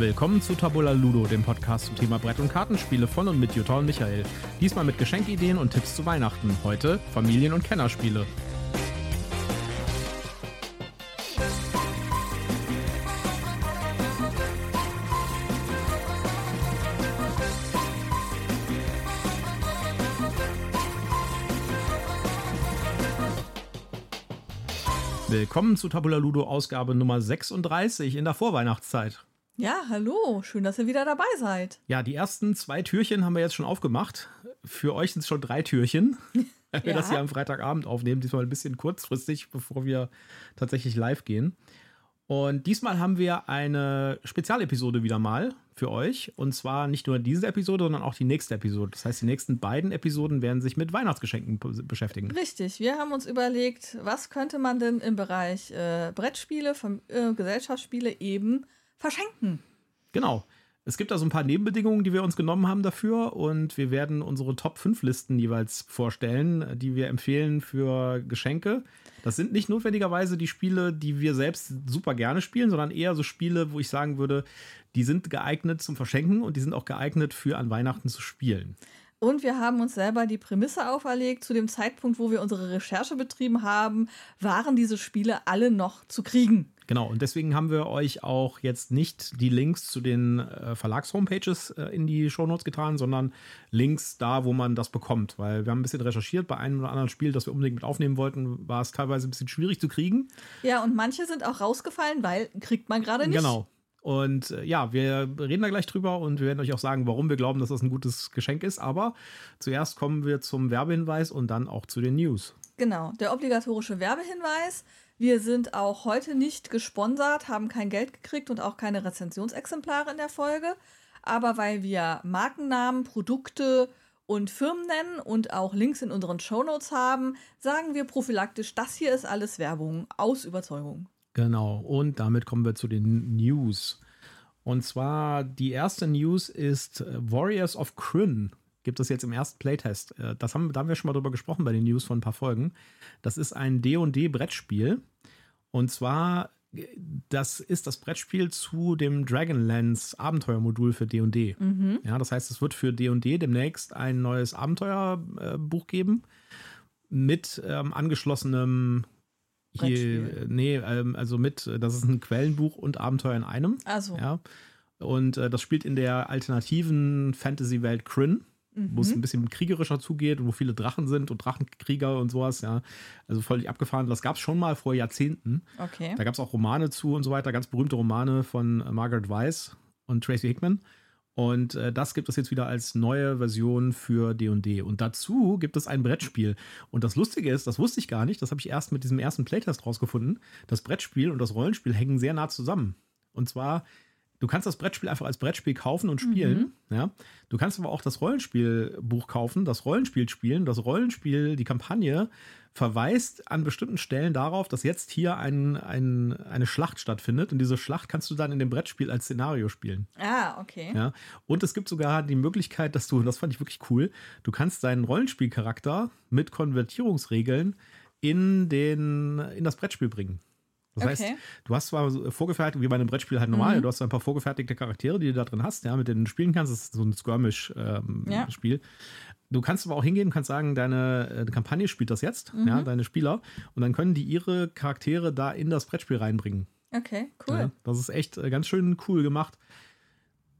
Willkommen zu Tabula Ludo, dem Podcast zum Thema Brett- und Kartenspiele von und mit Jutta und Michael. Diesmal mit Geschenkideen und Tipps zu Weihnachten. Heute Familien- und Kennerspiele. Willkommen zu Tabula Ludo Ausgabe Nummer 36 in der Vorweihnachtszeit. Ja, hallo, schön, dass ihr wieder dabei seid. Ja, die ersten zwei Türchen haben wir jetzt schon aufgemacht. Für euch sind es schon drei Türchen. Wenn wir Ja. das hier am Freitagabend aufnehmen, diesmal ein bisschen kurzfristig, bevor wir tatsächlich live gehen. Und diesmal haben wir eine Spezialepisode wieder mal für euch. Und zwar nicht nur diese Episode, sondern auch die nächste Episode. Das heißt, die nächsten beiden Episoden werden sich mit Weihnachtsgeschenken be- beschäftigen. Richtig, wir haben uns überlegt, was könnte man denn im Bereich äh, Brettspiele, äh, Gesellschaftsspiele eben verschenken? Genau. Es gibt da so ein paar Nebenbedingungen, die wir uns genommen haben dafür und wir werden unsere Top 5 Listen jeweils vorstellen, die wir empfehlen für Geschenke. Das sind nicht notwendigerweise die Spiele, die wir selbst super gerne spielen, sondern eher so Spiele, wo ich sagen würde, die sind geeignet zum Verschenken und die sind auch geeignet für an Weihnachten zu spielen. Und wir haben uns selber die Prämisse auferlegt, zu dem Zeitpunkt, wo wir unsere Recherche betrieben haben, waren diese Spiele alle noch zu kriegen. Genau, und deswegen haben wir euch auch jetzt nicht die Links zu den äh, Verlags-Homepages äh, in die Shownotes getan, sondern Links da, wo man das bekommt. Weil wir haben ein bisschen recherchiert, bei einem oder anderen Spiel, das wir unbedingt mit aufnehmen wollten, war es teilweise ein bisschen schwierig zu kriegen. Ja, und manche sind auch rausgefallen, weil kriegt man gerade nicht. Genau. Und äh, ja, wir reden da gleich drüber und wir werden euch auch sagen, warum wir glauben, dass das ein gutes Geschenk ist. Aber zuerst kommen wir zum Werbehinweis und dann auch zu den News. Genau, der obligatorische Werbehinweis. Wir sind auch heute nicht gesponsert, haben kein Geld gekriegt und auch keine Rezensionsexemplare in der Folge. Aber weil wir Markennamen, Produkte und Firmen nennen und auch Links in unseren Shownotes haben, sagen wir prophylaktisch, das hier ist alles Werbung aus Überzeugung. Genau, und damit kommen wir zu den News. Und zwar die erste News ist äh, Warriors of Kryn. Gibt es jetzt im ersten Playtest. Äh, Das haben, da haben wir schon mal drüber gesprochen bei den News von ein paar Folgen. Das ist ein D&D-Brettspiel. Und zwar, äh, das ist das Brettspiel zu dem Dragonlance Abenteuermodul für D&D. Ja, das heißt, es wird für D&D demnächst ein neues Abenteuerbuch geben mit ähm, angeschlossenem hier, nee, ähm, also mit, äh, das ist ein Quellenbuch und Abenteuer in einem. Also, Ja. Und äh, das spielt in der alternativen Fantasy-Welt Kryn, wo es ein bisschen kriegerischer zugeht und wo viele Drachen sind und Drachenkrieger und sowas, ja. Also völlig abgefahren. Das gab es schon mal vor Jahrzehnten. okay. Da gab es auch Romane zu und so weiter, ganz berühmte Romane von äh, Margaret Weiss und Tracy Hickman. Und äh, das gibt es jetzt wieder als neue Version für D&D. Und dazu gibt es ein Brettspiel. Und das Lustige ist, das wusste ich gar nicht, das habe ich erst mit diesem ersten Playtest rausgefunden. Das Brettspiel und das Rollenspiel hängen sehr nah zusammen. Und zwar, du kannst das Brettspiel einfach als Brettspiel kaufen und spielen. Ja? Du kannst aber auch das Rollenspielbuch kaufen, das Rollenspiel spielen. Das Rollenspiel, die Kampagne, verweist an bestimmten Stellen darauf, dass jetzt hier ein, ein, eine Schlacht stattfindet. Und diese Schlacht kannst du dann in dem Brettspiel als Szenario spielen. Ah, okay. Ja? Und es gibt sogar die Möglichkeit, dass du, und das fand ich wirklich cool, du kannst deinen Rollenspielcharakter mit Konvertierungsregeln in, den, in das Brettspiel bringen. Das heißt, Okay. du hast zwar so vorgefertigt, wie bei einem Brettspiel halt normal, du hast ein paar vorgefertigte Charaktere, die du da drin hast, ja, mit denen du spielen kannst. Das ist so ein Skirmish-Spiel. Ja. Du kannst aber auch hingehen und kannst sagen, deine äh, Kampagne spielt das jetzt, ja, deine Spieler, und dann können die ihre Charaktere da in das Brettspiel reinbringen. Okay, cool. Ja, das ist echt äh, ganz schön cool gemacht.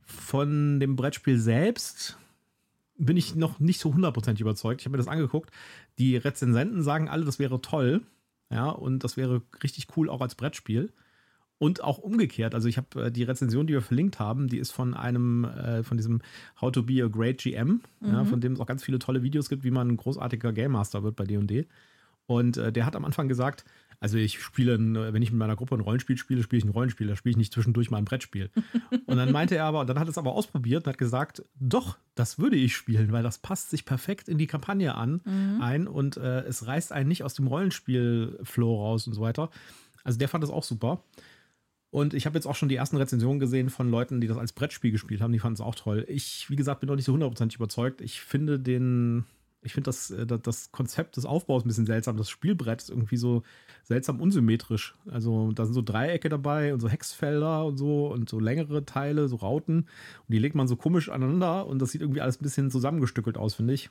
Von dem Brettspiel selbst bin ich noch nicht so hundertprozentig überzeugt. Ich habe mir das angeguckt. Die Rezensenten sagen alle, das wäre toll. Ja, und das wäre richtig cool auch als Brettspiel. Und auch umgekehrt. Also ich habe äh, die Rezension, die wir verlinkt haben, die ist von einem, äh, von diesem How to be a great GM, ja, von dem es auch ganz viele tolle Videos gibt, wie man ein großartiger Game Master wird bei D&D. Und äh, der hat am Anfang gesagt, also ich spiele, wenn ich mit meiner Gruppe ein Rollenspiel spiele, spiele ich ein Rollenspiel, da spiele ich nicht zwischendurch mal ein Brettspiel. und dann meinte er aber, und dann hat er es aber ausprobiert und hat gesagt, doch, das würde ich spielen, weil das passt sich perfekt in die Kampagne an ein und äh, es reißt einen nicht aus dem Rollenspiel-Flow raus und so weiter. Also der fand das auch super. Und ich habe jetzt auch schon die ersten Rezensionen gesehen von Leuten, die das als Brettspiel gespielt haben. Die fanden es auch toll. Ich, wie gesagt, bin noch nicht so hundertprozentig überzeugt. Ich finde den Ich finde das, äh, das, das Konzept des Aufbaus ein bisschen seltsam. Das Spielbrett ist irgendwie so seltsam unsymmetrisch. Also da sind so Dreiecke dabei und so Hexfelder und so und so längere Teile, so Rauten. Und die legt man so komisch aneinander und das sieht irgendwie alles ein bisschen zusammengestückelt aus, finde ich.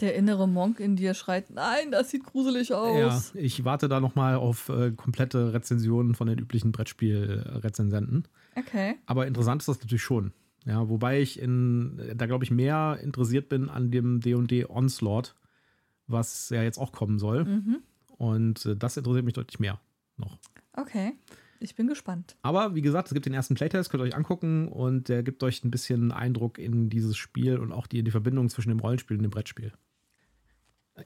Der innere Monk in dir schreit, nein, das sieht gruselig aus. Ja, ich warte da nochmal auf äh, komplette Rezensionen von den üblichen Brettspiel-Rezensenten. Okay. Aber interessant ist das natürlich schon. Ja, wobei ich in, da glaube ich mehr interessiert bin an dem D&D Onslaught, was ja jetzt auch kommen soll. Mhm. Und äh, das interessiert mich deutlich mehr noch. Okay. Ich bin gespannt. Aber wie gesagt, es gibt den ersten Playtest, könnt ihr euch angucken und der gibt euch ein bisschen Eindruck in dieses Spiel und auch die, in die Verbindung zwischen dem Rollenspiel und dem Brettspiel.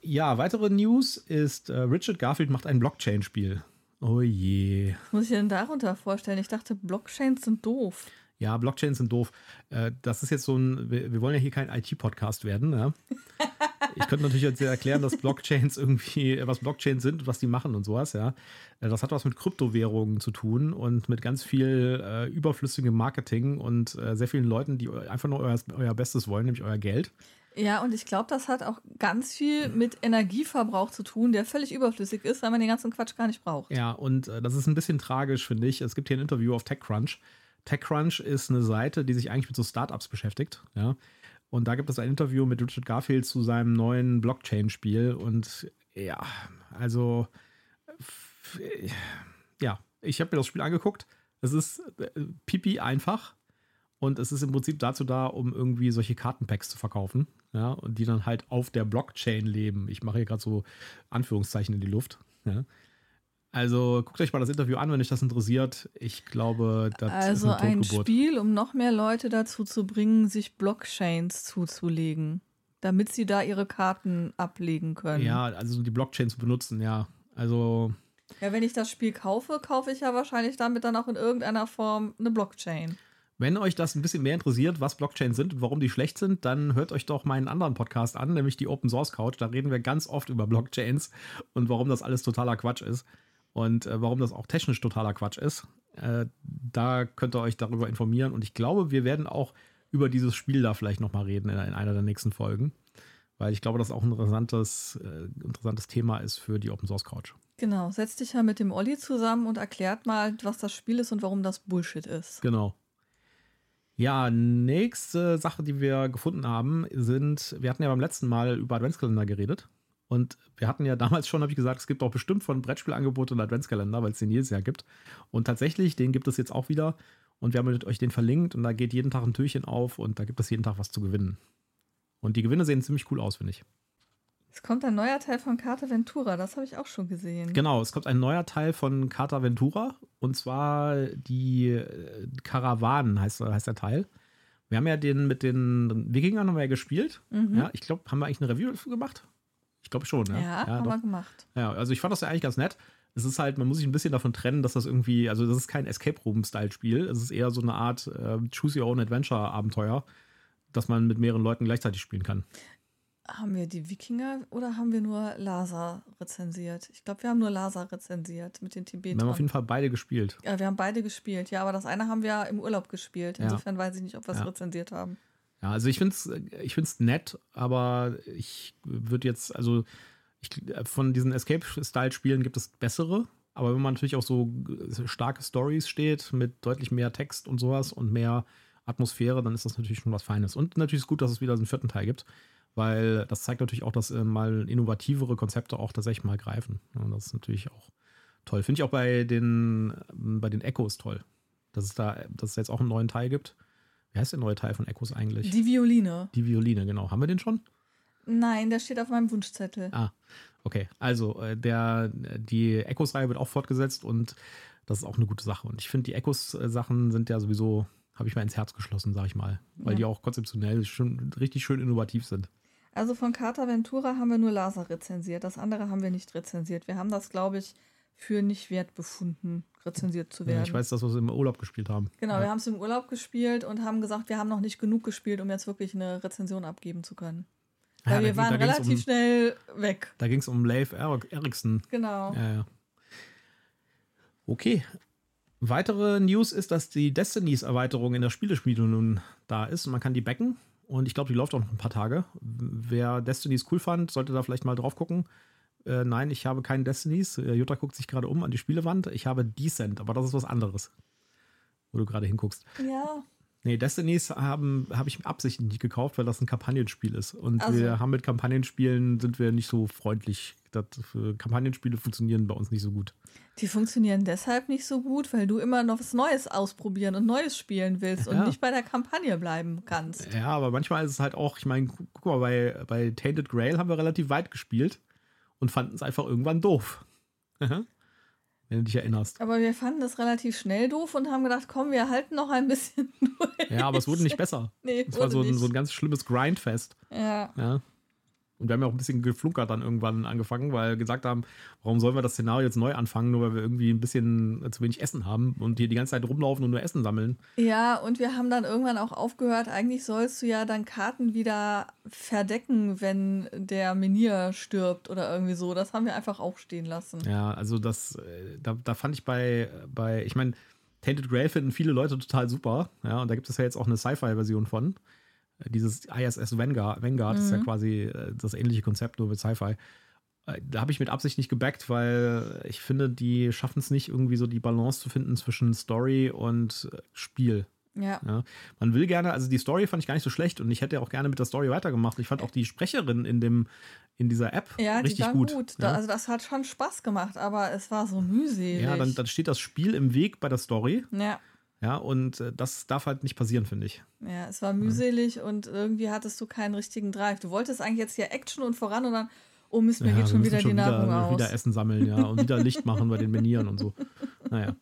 Ja, weitere News ist, äh, Richard Garfield macht ein Blockchain-Spiel. Oh je. Was muss ich denn darunter vorstellen? Ich dachte, Blockchains sind doof. Ja, Blockchains sind doof. Äh, das ist jetzt so ein, wir, wollen ja hier kein IT-Podcast werden. Ja? Ich könnte natürlich jetzt erklären, dass Blockchains irgendwie, was Blockchains sind und was die machen und sowas, ja. Äh, das hat was mit Kryptowährungen zu tun und mit ganz viel äh, überflüssigem Marketing und äh, sehr vielen Leuten, die einfach nur euer, euer Bestes wollen, nämlich euer Geld. Ja, und ich glaube, das hat auch ganz viel mit Energieverbrauch zu tun, der völlig überflüssig ist, weil man den ganzen Quatsch gar nicht braucht. Ja, und äh, das ist ein bisschen tragisch, finde ich. Es gibt hier ein Interview auf TechCrunch. TechCrunch ist eine Seite, die sich eigentlich mit so Startups beschäftigt, ja. Und da gibt es ein Interview mit Richard Garfield zu seinem neuen Blockchain-Spiel. Und ja, also, ja, ich habe mir das Spiel angeguckt. Es ist äh, pipi einfach. Und es ist im Prinzip dazu da, um irgendwie solche Kartenpacks zu verkaufen. Ja, und die dann halt auf der Blockchain leben. Ich mache hier gerade so Anführungszeichen in die Luft. Ja. Also guckt euch mal das Interview an, wenn euch das interessiert. Ich glaube, das also ist eine ein. Spiel, um noch mehr Leute dazu zu bringen, sich Blockchains zuzulegen, damit sie da ihre Karten ablegen können. Ja, also die Blockchain zu benutzen, ja. Also Ja, wenn ich das Spiel kaufe, kaufe ich ja wahrscheinlich damit dann auch in irgendeiner Form eine Blockchain. Wenn euch das ein bisschen mehr interessiert, was Blockchains sind und warum die schlecht sind, dann hört euch doch meinen anderen Podcast an, nämlich die Open Source Couch. Da reden wir ganz oft über Blockchains und warum das alles totaler Quatsch ist und äh, warum das auch technisch totaler Quatsch ist. Äh, da könnt ihr euch darüber informieren und ich glaube, wir werden auch über dieses Spiel da vielleicht nochmal reden in, in, einer der nächsten Folgen, weil ich glaube, das auch ein interessantes, äh, interessantes Thema ist für die Open Source Couch. Genau, setzt dich ja mit dem Olli zusammen und erklärt mal, was das Spiel ist und warum das Bullshit ist. Genau. Ja, nächste Sache, die wir gefunden haben, sind, wir hatten ja beim letzten Mal über Adventskalender geredet. Und wir hatten ja damals schon, habe ich gesagt, es gibt auch bestimmt von Brettspielangebote und Adventskalender, weil es den jedes Jahr gibt. Und tatsächlich, den gibt es jetzt auch wieder. Und wir haben euch den verlinkt und da geht jeden Tag ein Türchen auf und da gibt es jeden Tag was zu gewinnen. Und die Gewinne sehen ziemlich cool aus, finde ich. Es kommt ein neuer Teil von Carta Ventura, das habe ich auch schon gesehen. Genau, es kommt ein neuer Teil von Carta Ventura und zwar die äh, Karawanen heißt, heißt der Teil. Wir haben ja den mit den Wikingern haben wir ja gespielt. Mhm. Ja, ich glaube, haben wir eigentlich eine Review dafür gemacht? Ich glaube schon, ja. Ja, haben doch. wir gemacht. Ja, also ich fand das ja eigentlich ganz nett. Es ist halt, man muss sich ein bisschen davon trennen, dass das irgendwie, also das ist kein Escape Room-Style-Spiel. Es ist eher so eine Art äh, Choose Your Own Adventure-Abenteuer, das man mit mehreren Leuten gleichzeitig spielen kann. Haben wir die Wikinger oder haben wir nur Lhasa rezensiert? Ich glaube, wir haben nur Lhasa rezensiert mit den Wir haben Tibetern. auf jeden Fall beide gespielt. Ja, wir haben beide gespielt, ja, aber das eine haben wir im Urlaub gespielt. Ja. Insofern weiß ich nicht, ob wir es Ja. rezensiert haben. Ja, also ich finde es ich find's nett, aber ich würde jetzt, also ich, von diesen Escape-Style-Spielen gibt es bessere. Aber wenn man natürlich auf so starke Stories steht, mit deutlich mehr Text und sowas und mehr Atmosphäre, dann ist das natürlich schon was Feines. Und natürlich ist gut, dass es wieder so einen vierten Teil gibt, weil das zeigt natürlich auch, dass äh, mal innovativere Konzepte auch tatsächlich mal greifen. Und das ist natürlich auch toll. Finde ich auch bei den, bei den Echos toll, dass es da, dass es jetzt auch einen neuen Teil gibt. Wie heißt der neue Teil von Echos eigentlich? Die Violine. Die Violine, genau. Haben wir den schon? Nein, der steht auf meinem Wunschzettel. Ah, okay. Also, äh, der, die Echos-Reihe wird auch fortgesetzt und das ist auch eine gute Sache. Und ich finde, die Echos-Sachen sind ja sowieso, habe ich mal ins Herz geschlossen, sag ich mal. Weil Ja. die auch konzeptionell schon richtig schön innovativ sind. Also von Carta Ventura haben wir nur Lhasa rezensiert. Das andere haben wir nicht rezensiert. Wir haben das, glaube ich, für nicht wert befunden, rezensiert zu Ja, werden. ich weiß, dass wir es im Urlaub gespielt haben. Genau, ja. wir haben es im Urlaub gespielt und haben gesagt, wir haben noch nicht genug gespielt, um jetzt wirklich eine Rezension abgeben zu können. Ja, Weil da wir ging- waren da relativ um, schnell weg. Da ging es um Leif Erik- Eriksen. Genau. Ja, ja. Okay. Weitere News ist, dass die Destinies-Erweiterung in der Spieleschmiede nun da ist und man kann die backen. und ich glaube, die läuft auch noch ein paar Tage. Wer Destinies cool fand, sollte da vielleicht mal drauf gucken. Äh, nein, ich habe keinen Destinies. Äh, Jutta guckt sich gerade um an die Spielewand. Ich habe Decent, aber das ist was anderes. Wo du gerade hinguckst. Ja. Nee, Destinies habe ich absichtlich nicht gekauft, weil das ein Kampagnenspiel ist. Und Also. wir haben mit Kampagnenspielen sind wir nicht so freundlich. Das, für Kampagnenspiele funktionieren bei uns nicht so gut. Die funktionieren deshalb nicht so gut, weil du immer noch was Neues ausprobieren und Neues spielen willst und Ja. nicht bei der Kampagne bleiben kannst. Ja, aber manchmal ist es halt auch, ich meine, gu- guck mal, bei, bei Tainted Grail haben wir relativ weit gespielt und fanden es einfach irgendwann doof. Wenn du dich erinnerst. Aber wir fanden das relativ schnell doof und haben gedacht, komm, wir halten noch ein bisschen durch. Ja, aber es wurde nicht besser. Nee, Es war so ein, so ein ganz schlimmes Grindfest. Ja. Ja. Und wir haben ja auch ein bisschen geflunkert dann irgendwann angefangen, weil wir gesagt haben, warum sollen wir das Szenario jetzt neu anfangen, nur weil wir irgendwie ein bisschen zu wenig Essen haben und hier die ganze Zeit rumlaufen und nur Essen sammeln. ja, und wir haben dann irgendwann auch aufgehört, eigentlich sollst du ja dann Karten wieder verdecken, wenn der Menier stirbt oder irgendwie so. Das haben wir einfach auch stehen lassen. Ja, also das, äh, da, da fand ich bei, bei ich meine, Tainted Grail finden viele Leute total super. Ja, und da gibt es ja jetzt auch eine Sci-Fi-Version von. Dieses ISS Vanguard, Vanguard ist ja quasi äh, das ähnliche Konzept, nur mit Sci-Fi. Äh, Da habe ich mit Absicht nicht gebackt, weil ich finde, die schaffen es nicht, irgendwie so die Balance zu finden zwischen Story und äh, Spiel. Ja. Ja, man will gerne, also die Story fand ich gar nicht so schlecht und ich hätte auch gerne mit der Story weitergemacht. Ich fand auch die Sprecherin in dem in dieser App Ja, die richtig war gut. gut. Ja. Also das hat schon Spaß gemacht, aber es war so mühselig. Ja, dann, dann steht das Spiel im Weg bei der Story. ja. Ja, und äh, das darf halt nicht passieren, finde ich. Ja, es war mühselig und irgendwie hattest du keinen richtigen Drive. Du wolltest eigentlich jetzt hier Action und voran und dann, oh Mist, mir ja, geht schon wieder die Nahrung aus. wieder Essen sammeln, ja, und wieder Licht machen bei den Menieren und so. Naja.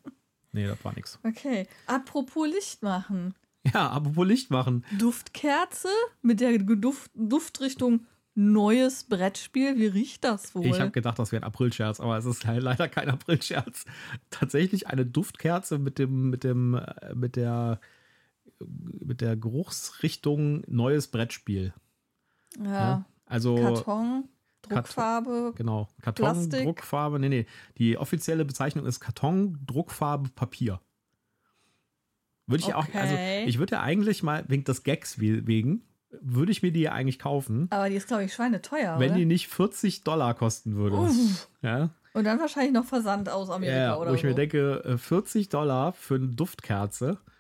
Nee, das war nix. Okay, apropos Licht machen. Ja, apropos Licht machen. Duftkerze mit der Duft, Duftrichtung neues Brettspiel. Wie riecht das wohl? Ich habe gedacht, das wäre ein Aprilscherz, aber es ist halt leider kein Aprilscherz. Tatsächlich eine Duftkerze mit dem, mit dem, äh, mit der, mit der Geruchsrichtung neues Brettspiel. ja, Also Karton, Druckfarbe. Genau. Karton, Plastik. Druckfarbe. Nee, nee. Die offizielle Bezeichnung ist Karton, Druckfarbe, Papier. Würde ich auch, also Okay. ich würde ja eigentlich mal, wegen des Gags we- wegen, würde ich mir die ja eigentlich kaufen, Aber die ist, glaube ich, schweineteuer, wenn oder? die nicht 40 Dollar kosten würde. Uff. Ja, Und dann wahrscheinlich noch Versand aus Amerika ja oder wo ich so. mir denke, äh, 40 Dollar für eine Duftkerze, äh,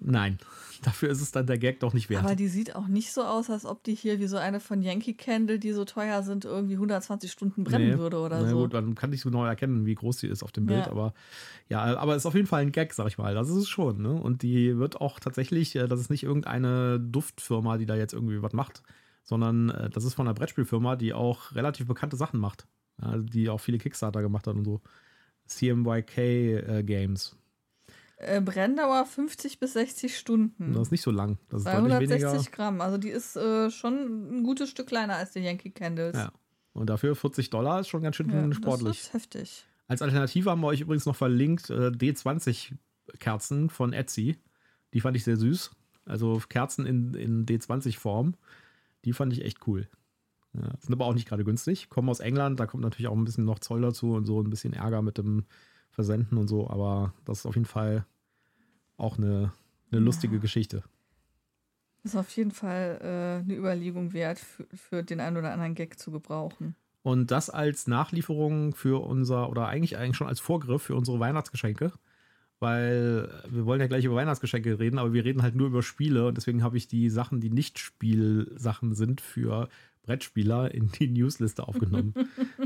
nein, dafür ist es dann der Gag doch nicht wert. Aber die sieht auch nicht so aus, als ob die hier wie so eine von Yankee Candle, die so teuer sind, irgendwie 120 Stunden brennen Nee. würde oder Na so. gut, man kann nicht so genau erkennen, wie groß die ist auf dem Bild, Ja. aber ja, aber ist auf jeden Fall ein Gag, sag ich mal. Das ist es schon, ne? Und die wird auch tatsächlich, äh, das ist nicht irgendeine Duftfirma, die da jetzt irgendwie was macht, sondern äh, das ist von einer Brettspielfirma, die auch relativ bekannte Sachen macht. Die auch viele Kickstarter gemacht hat und so. CMYK äh, Games. Äh, Brenndauer 50 bis 60 Stunden. Das ist nicht so lang. Das ist deutlich weniger. 260 Gramm. Also die ist äh, schon ein gutes Stück kleiner als die Yankee Candles. Ja. Und dafür 40 Dollar ist schon ganz schön Ja, sportlich. Das ist heftig. Als Alternative haben wir euch übrigens noch verlinkt äh, D20-Kerzen von Etsy. Die fand ich sehr süß. Also Kerzen in, in D20-Form. Die fand ich echt cool. Ja, sind aber auch nicht gerade günstig. Kommen aus England, da kommt natürlich auch ein bisschen noch Zoll dazu und so ein bisschen Ärger mit dem Versenden und so. Aber das ist auf jeden Fall auch eine, eine lustige Geschichte. Ist auf jeden Fall äh, eine Überlegung wert, für, für den einen oder anderen Gag zu gebrauchen. Und das als Nachlieferung für unser, oder eigentlich eigentlich schon als Vorgriff für unsere Weihnachtsgeschenke. Weil wir wollen ja gleich über Weihnachtsgeschenke reden, aber wir reden halt nur über Spiele und deswegen habe ich die Sachen, die nicht Spielsachen sind, für Brettspieler in die Newsliste aufgenommen.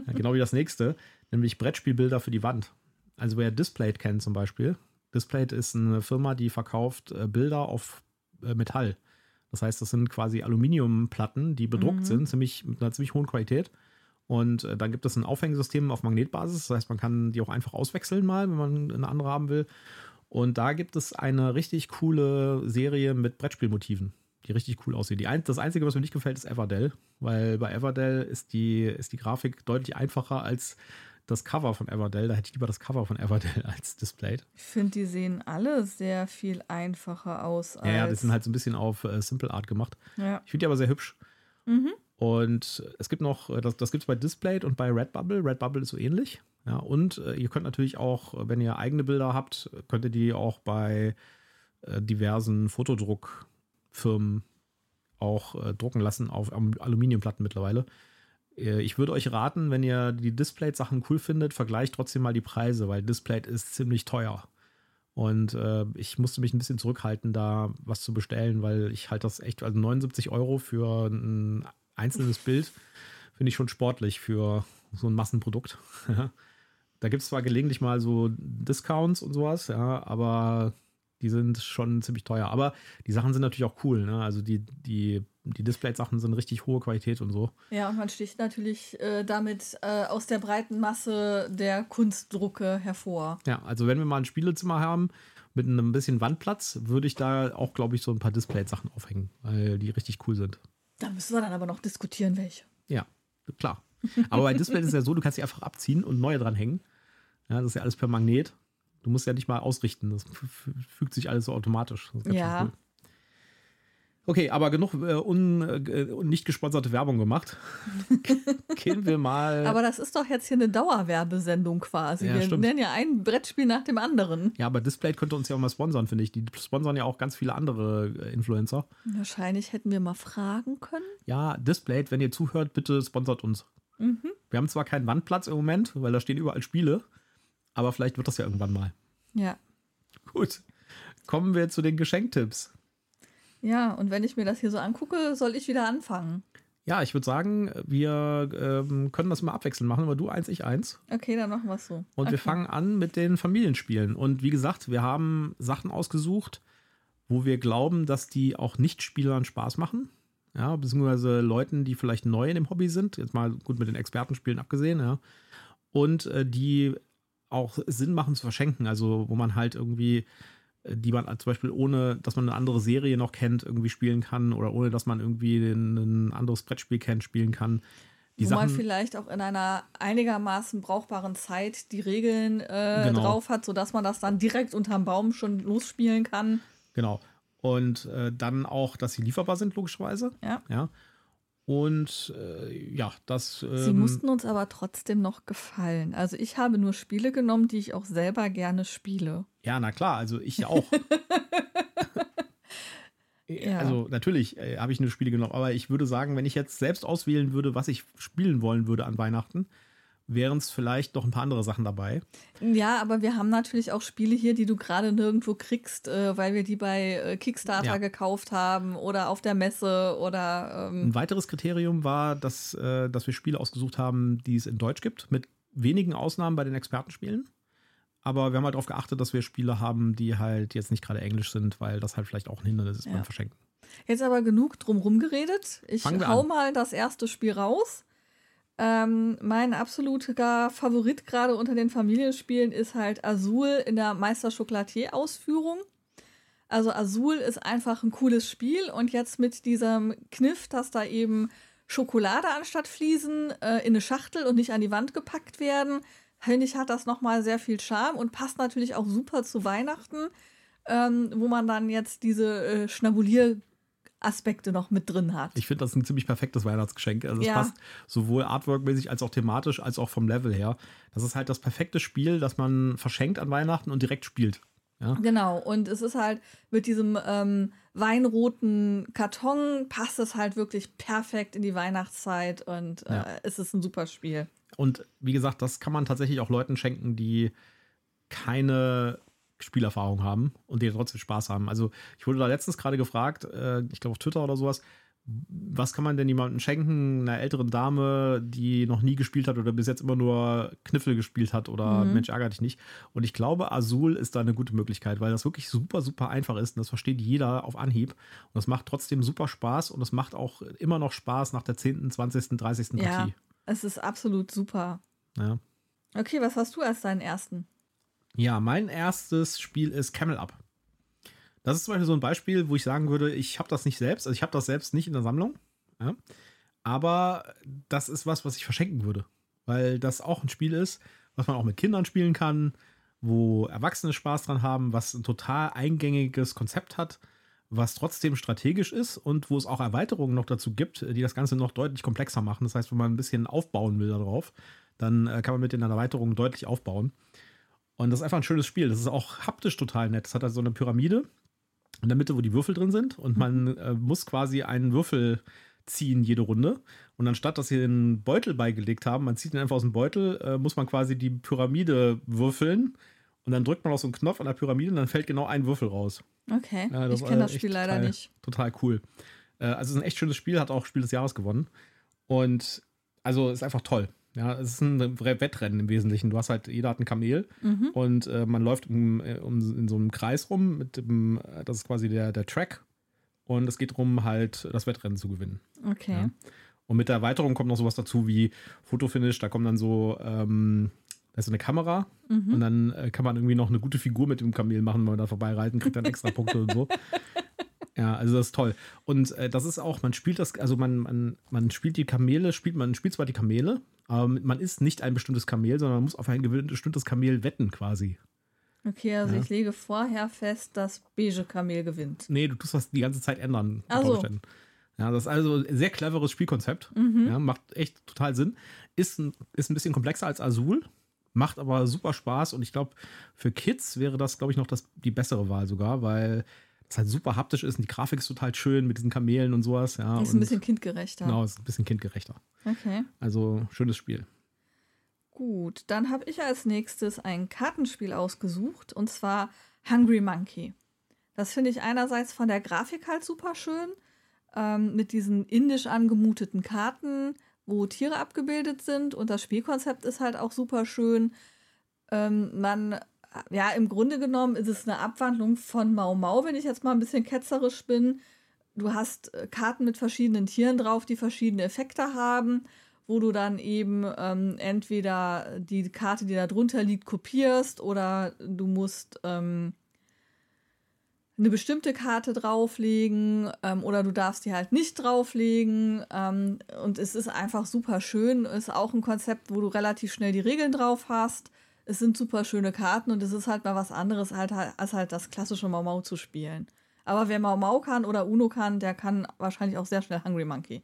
ja, genau wie das nächste, nämlich Brettspielbilder für die Wand. Also wer Displayed kennt zum Beispiel. Displayed ist eine Firma, die verkauft äh, Bilder auf äh, Metall. Das heißt, das sind quasi Aluminiumplatten, die bedruckt Mhm. sind, ziemlich, mit einer ziemlich hohen Qualität. Und äh, dann gibt es ein Aufhängesystem auf Magnetbasis. Das heißt, man kann die auch einfach auswechseln mal, wenn man eine andere haben will. Und da gibt es eine richtig coole Serie mit Brettspielmotiven, die richtig cool aussieht. Ein, das Einzige, was mir nicht gefällt, ist Everdell, weil bei Everdell ist die, ist die Grafik deutlich einfacher als das Cover von Everdell. Da hätte ich lieber das Cover von Everdell als Displayed. Ich finde, die sehen alle sehr viel einfacher aus. Als, Ja, ja, das sind halt so ein bisschen auf äh, Simple Art gemacht. Ja. Ich finde die aber sehr hübsch. Mhm. Und es gibt noch, äh, das, das gibt es bei Displayed und bei Redbubble. Redbubble ist so ähnlich. Ja, und äh, ihr könnt natürlich auch, äh, wenn ihr eigene Bilder habt, könnt ihr die auch bei äh, diversen Fotodruckfirmen auch äh, drucken lassen auf Aluminiumplatten mittlerweile. Äh, ich würde euch raten, wenn ihr die Display-Sachen cool findet, vergleicht trotzdem mal die Preise, weil Display ist ziemlich teuer. Und äh, ich musste mich ein bisschen zurückhalten, da was zu bestellen, weil ich halt das echt, also 79 Euro für ein einzelnes Bild finde ich schon sportlich für so ein Massenprodukt. da gibt es zwar gelegentlich mal so Discounts und sowas, ja, aber die sind schon ziemlich teuer. Aber die Sachen sind natürlich auch cool. Ne? Also die, die, die Display-Sachen sind richtig hohe Qualität und so. Ja, und man sticht natürlich äh, damit äh, aus der breiten Masse der Kunstdrucke hervor. Ja, also wenn wir mal ein Spielezimmer haben mit einem bisschen Wandplatz, würde ich da auch, glaube ich, so ein paar Display-Sachen aufhängen, weil die richtig cool sind. Da müssen wir dann aber noch diskutieren, welche. Ja, klar. Aber bei Display ist es ja so, du kannst sie einfach abziehen und neue dran hängen. Ja, das ist ja alles per Magnet. Du musst ja nicht mal ausrichten. Das fügt sich alles so automatisch. Ja. Cool. Okay, aber genug äh, un, äh, nicht gesponserte Werbung gemacht. Gehen wir mal. Aber das ist doch jetzt hier eine Dauerwerbesendung quasi. Ja, wir stimmt. nennen ja ein Brettspiel nach dem anderen. Ja, aber Display könnte uns ja auch mal sponsern, finde ich. Die sponsern ja auch ganz viele andere äh, Influencer. Wahrscheinlich hätten wir mal fragen können. Ja, Display, wenn ihr zuhört, bitte sponsert uns. Mhm. Wir haben zwar keinen Wandplatz im Moment, weil da stehen überall Spiele, aber vielleicht wird das ja irgendwann mal. Ja. Gut. Kommen wir zu den Geschenktipps. Ja, und wenn ich mir das hier so angucke, soll ich wieder anfangen. Ja, ich würde sagen, wir ähm, können das mal abwechselnd machen, aber du eins, ich eins. Okay, dann machen wir es so. Und okay. wir fangen an mit den Familienspielen. Und wie gesagt, wir haben Sachen ausgesucht, wo wir glauben, dass die auch Nicht-Spielern Spaß machen. Ja, beziehungsweise Leuten, die vielleicht neu in dem Hobby sind. Jetzt mal gut mit den Expertenspielen abgesehen, ja. Und äh, die auch Sinn machen zu verschenken. Also, wo man halt irgendwie die man zum Beispiel ohne, dass man eine andere Serie noch kennt, irgendwie spielen kann oder ohne, dass man irgendwie ein anderes Brettspiel kennt, spielen kann. Die Wo Sachen, man vielleicht auch in einer einigermaßen brauchbaren Zeit die Regeln äh, genau. drauf hat, sodass man das dann direkt unterm Baum schon losspielen kann. Genau. Und äh, dann auch, dass sie lieferbar sind, logischerweise. Ja. ja. Und äh, ja, das. Ähm, Sie mussten uns aber trotzdem noch gefallen. Also ich habe nur Spiele genommen, die ich auch selber gerne spiele. Ja, na klar, also ich auch. ja. Also natürlich äh, habe ich nur Spiele genommen, aber ich würde sagen, wenn ich jetzt selbst auswählen würde, was ich spielen wollen würde an Weihnachten, wären es vielleicht noch ein paar andere Sachen dabei. Ja, aber wir haben natürlich auch Spiele hier, die du gerade nirgendwo kriegst, äh, weil wir die bei äh, Kickstarter ja. gekauft haben oder auf der Messe oder. Ähm Ein weiteres Kriterium war, dass, äh, dass wir Spiele ausgesucht haben, die es in Deutsch gibt, mit wenigen Ausnahmen bei den Expertenspielen. Aber wir haben halt darauf geachtet, dass wir Spiele haben, die halt jetzt nicht gerade Englisch sind, weil das halt vielleicht auch ein Hindernis ist ja. beim Verschenken. Jetzt aber genug drum geredet. Ich hau an. mal das erste Spiel raus. Ähm, mein absoluter Favorit gerade unter den Familienspielen ist halt Azul in der Meister Chocolatier-Ausführung. Also Azul ist einfach ein cooles Spiel und jetzt mit diesem Kniff, dass da eben Schokolade anstatt Fliesen äh, in eine Schachtel und nicht an die Wand gepackt werden, finde ich, hat das nochmal sehr viel Charme und passt natürlich auch super zu Weihnachten, ähm, wo man dann jetzt diese äh, Schnabulier- Aspekte noch mit drin hat. Ich finde das ein ziemlich perfektes Weihnachtsgeschenk. Also es ja. passt sowohl artworkmäßig als auch thematisch als auch vom Level her. Das ist halt das perfekte Spiel, das man verschenkt an Weihnachten und direkt spielt. Ja? Genau, und es ist halt mit diesem ähm, weinroten Karton passt es halt wirklich perfekt in die Weihnachtszeit und äh, ja. es ist ein super Spiel. Und wie gesagt, das kann man tatsächlich auch Leuten schenken, die keine Spielerfahrung haben und die trotzdem Spaß haben. Also ich wurde da letztens gerade gefragt, äh, ich glaube auf Twitter oder sowas, was kann man denn jemandem schenken, einer älteren Dame, die noch nie gespielt hat oder bis jetzt immer nur Kniffel gespielt hat oder mhm. Mensch ärgert dich nicht. Und ich glaube, Azul ist da eine gute Möglichkeit, weil das wirklich super, super einfach ist und das versteht jeder auf Anhieb. Und das macht trotzdem super Spaß und es macht auch immer noch Spaß nach der 10., 20., 30. Partie. Ja, es ist absolut super. Ja. Okay, was hast du als deinen ersten? Ja, mein erstes Spiel ist Camel Up. Das ist zum Beispiel so ein Beispiel, wo ich sagen würde, ich habe das nicht selbst, also ich habe das selbst nicht in der Sammlung, ja, aber das ist was, was ich verschenken würde, weil das auch ein Spiel ist, was man auch mit Kindern spielen kann, wo Erwachsene Spaß dran haben, was ein total eingängiges Konzept hat, was trotzdem strategisch ist und wo es auch Erweiterungen noch dazu gibt, die das Ganze noch deutlich komplexer machen. Das heißt, wenn man ein bisschen aufbauen will darauf, dann äh, kann man mit den Erweiterungen deutlich aufbauen. Und das ist einfach ein schönes Spiel. Das ist auch haptisch total nett. Es hat also eine Pyramide in der Mitte, wo die Würfel drin sind. Und man äh, muss quasi einen Würfel ziehen jede Runde. Und anstatt, dass sie einen Beutel beigelegt haben, man zieht ihn einfach aus dem Beutel, äh, muss man quasi die Pyramide würfeln. Und dann drückt man auf so einen Knopf an der Pyramide und dann fällt genau ein Würfel raus. Okay, Ja, das ich kenne das Spiel leider total, nicht. Total cool. Äh, also es ist ein echt schönes Spiel, hat auch Spiel des Jahres gewonnen. Und also ist einfach toll. Ja, es ist ein Wettrennen im Wesentlichen. Du hast halt, jeder hat ein Kamel Mhm. und äh, man läuft um, äh, um, in so einem Kreis rum mit dem, äh, das ist quasi der, der Track. Und es geht darum, halt das Wettrennen zu gewinnen. Okay. Ja. Und mit der Erweiterung kommt noch sowas dazu wie Fotofinish, da kommt dann so, ähm, da ist eine Kamera Mhm. und dann äh, kann man irgendwie noch eine gute Figur mit dem Kamel machen, wenn man da vorbeireiten, kriegt dann extra Punkte und so. Ja, also das ist toll. Und äh, das ist auch, man spielt das, also man, man, man spielt die Kamele, spielt, man spielt zwar die Kamele, aber man ist nicht ein bestimmtes Kamel, sondern man muss auf ein bestimmtes Kamel wetten quasi. Okay, also Ja. ich lege vorher fest, dass beige Kamel gewinnt. Nee, du tust das die ganze Zeit ändern. Ach unter so. Umständen. Ja, das ist also ein sehr cleveres Spielkonzept. Mhm. Ja, macht echt total Sinn. Ist ein, ist ein bisschen komplexer als Azul, macht aber super Spaß und ich glaube, für Kids wäre das, glaube ich, noch das, die bessere Wahl sogar, weil es halt super haptisch ist und die Grafik ist total schön mit diesen Kamelen und sowas. Ja, Ist und ein bisschen kindgerechter. Genau, ist ein bisschen kindgerechter. Okay. Also schönes Spiel. Gut, dann habe ich als nächstes ein Kartenspiel ausgesucht und zwar Hungry Monkey. Das finde ich einerseits von der Grafik halt super schön, ähm, mit diesen indisch angemuteten Karten, wo Tiere abgebildet sind und das Spielkonzept ist halt auch super schön. Ähm, man, ja, im Grunde genommen ist es eine Abwandlung von Mau Mau, wenn ich jetzt mal ein bisschen ketzerisch bin. Du hast äh, Karten mit verschiedenen Tieren drauf, die verschiedene Effekte haben wo du dann eben ähm, entweder die Karte, die da drunter liegt, kopierst oder du musst ähm, eine bestimmte Karte drauflegen ähm, oder du darfst die halt nicht drauflegen. Ähm, und es ist einfach super schön. Ist auch ein Konzept, wo du relativ schnell die Regeln drauf hast. Es sind super schöne Karten und es ist halt mal was anderes, halt, als halt das klassische Mau Mau zu spielen. Aber wer Mau Mau kann oder Uno kann, der kann wahrscheinlich auch sehr schnell Hungry Monkey.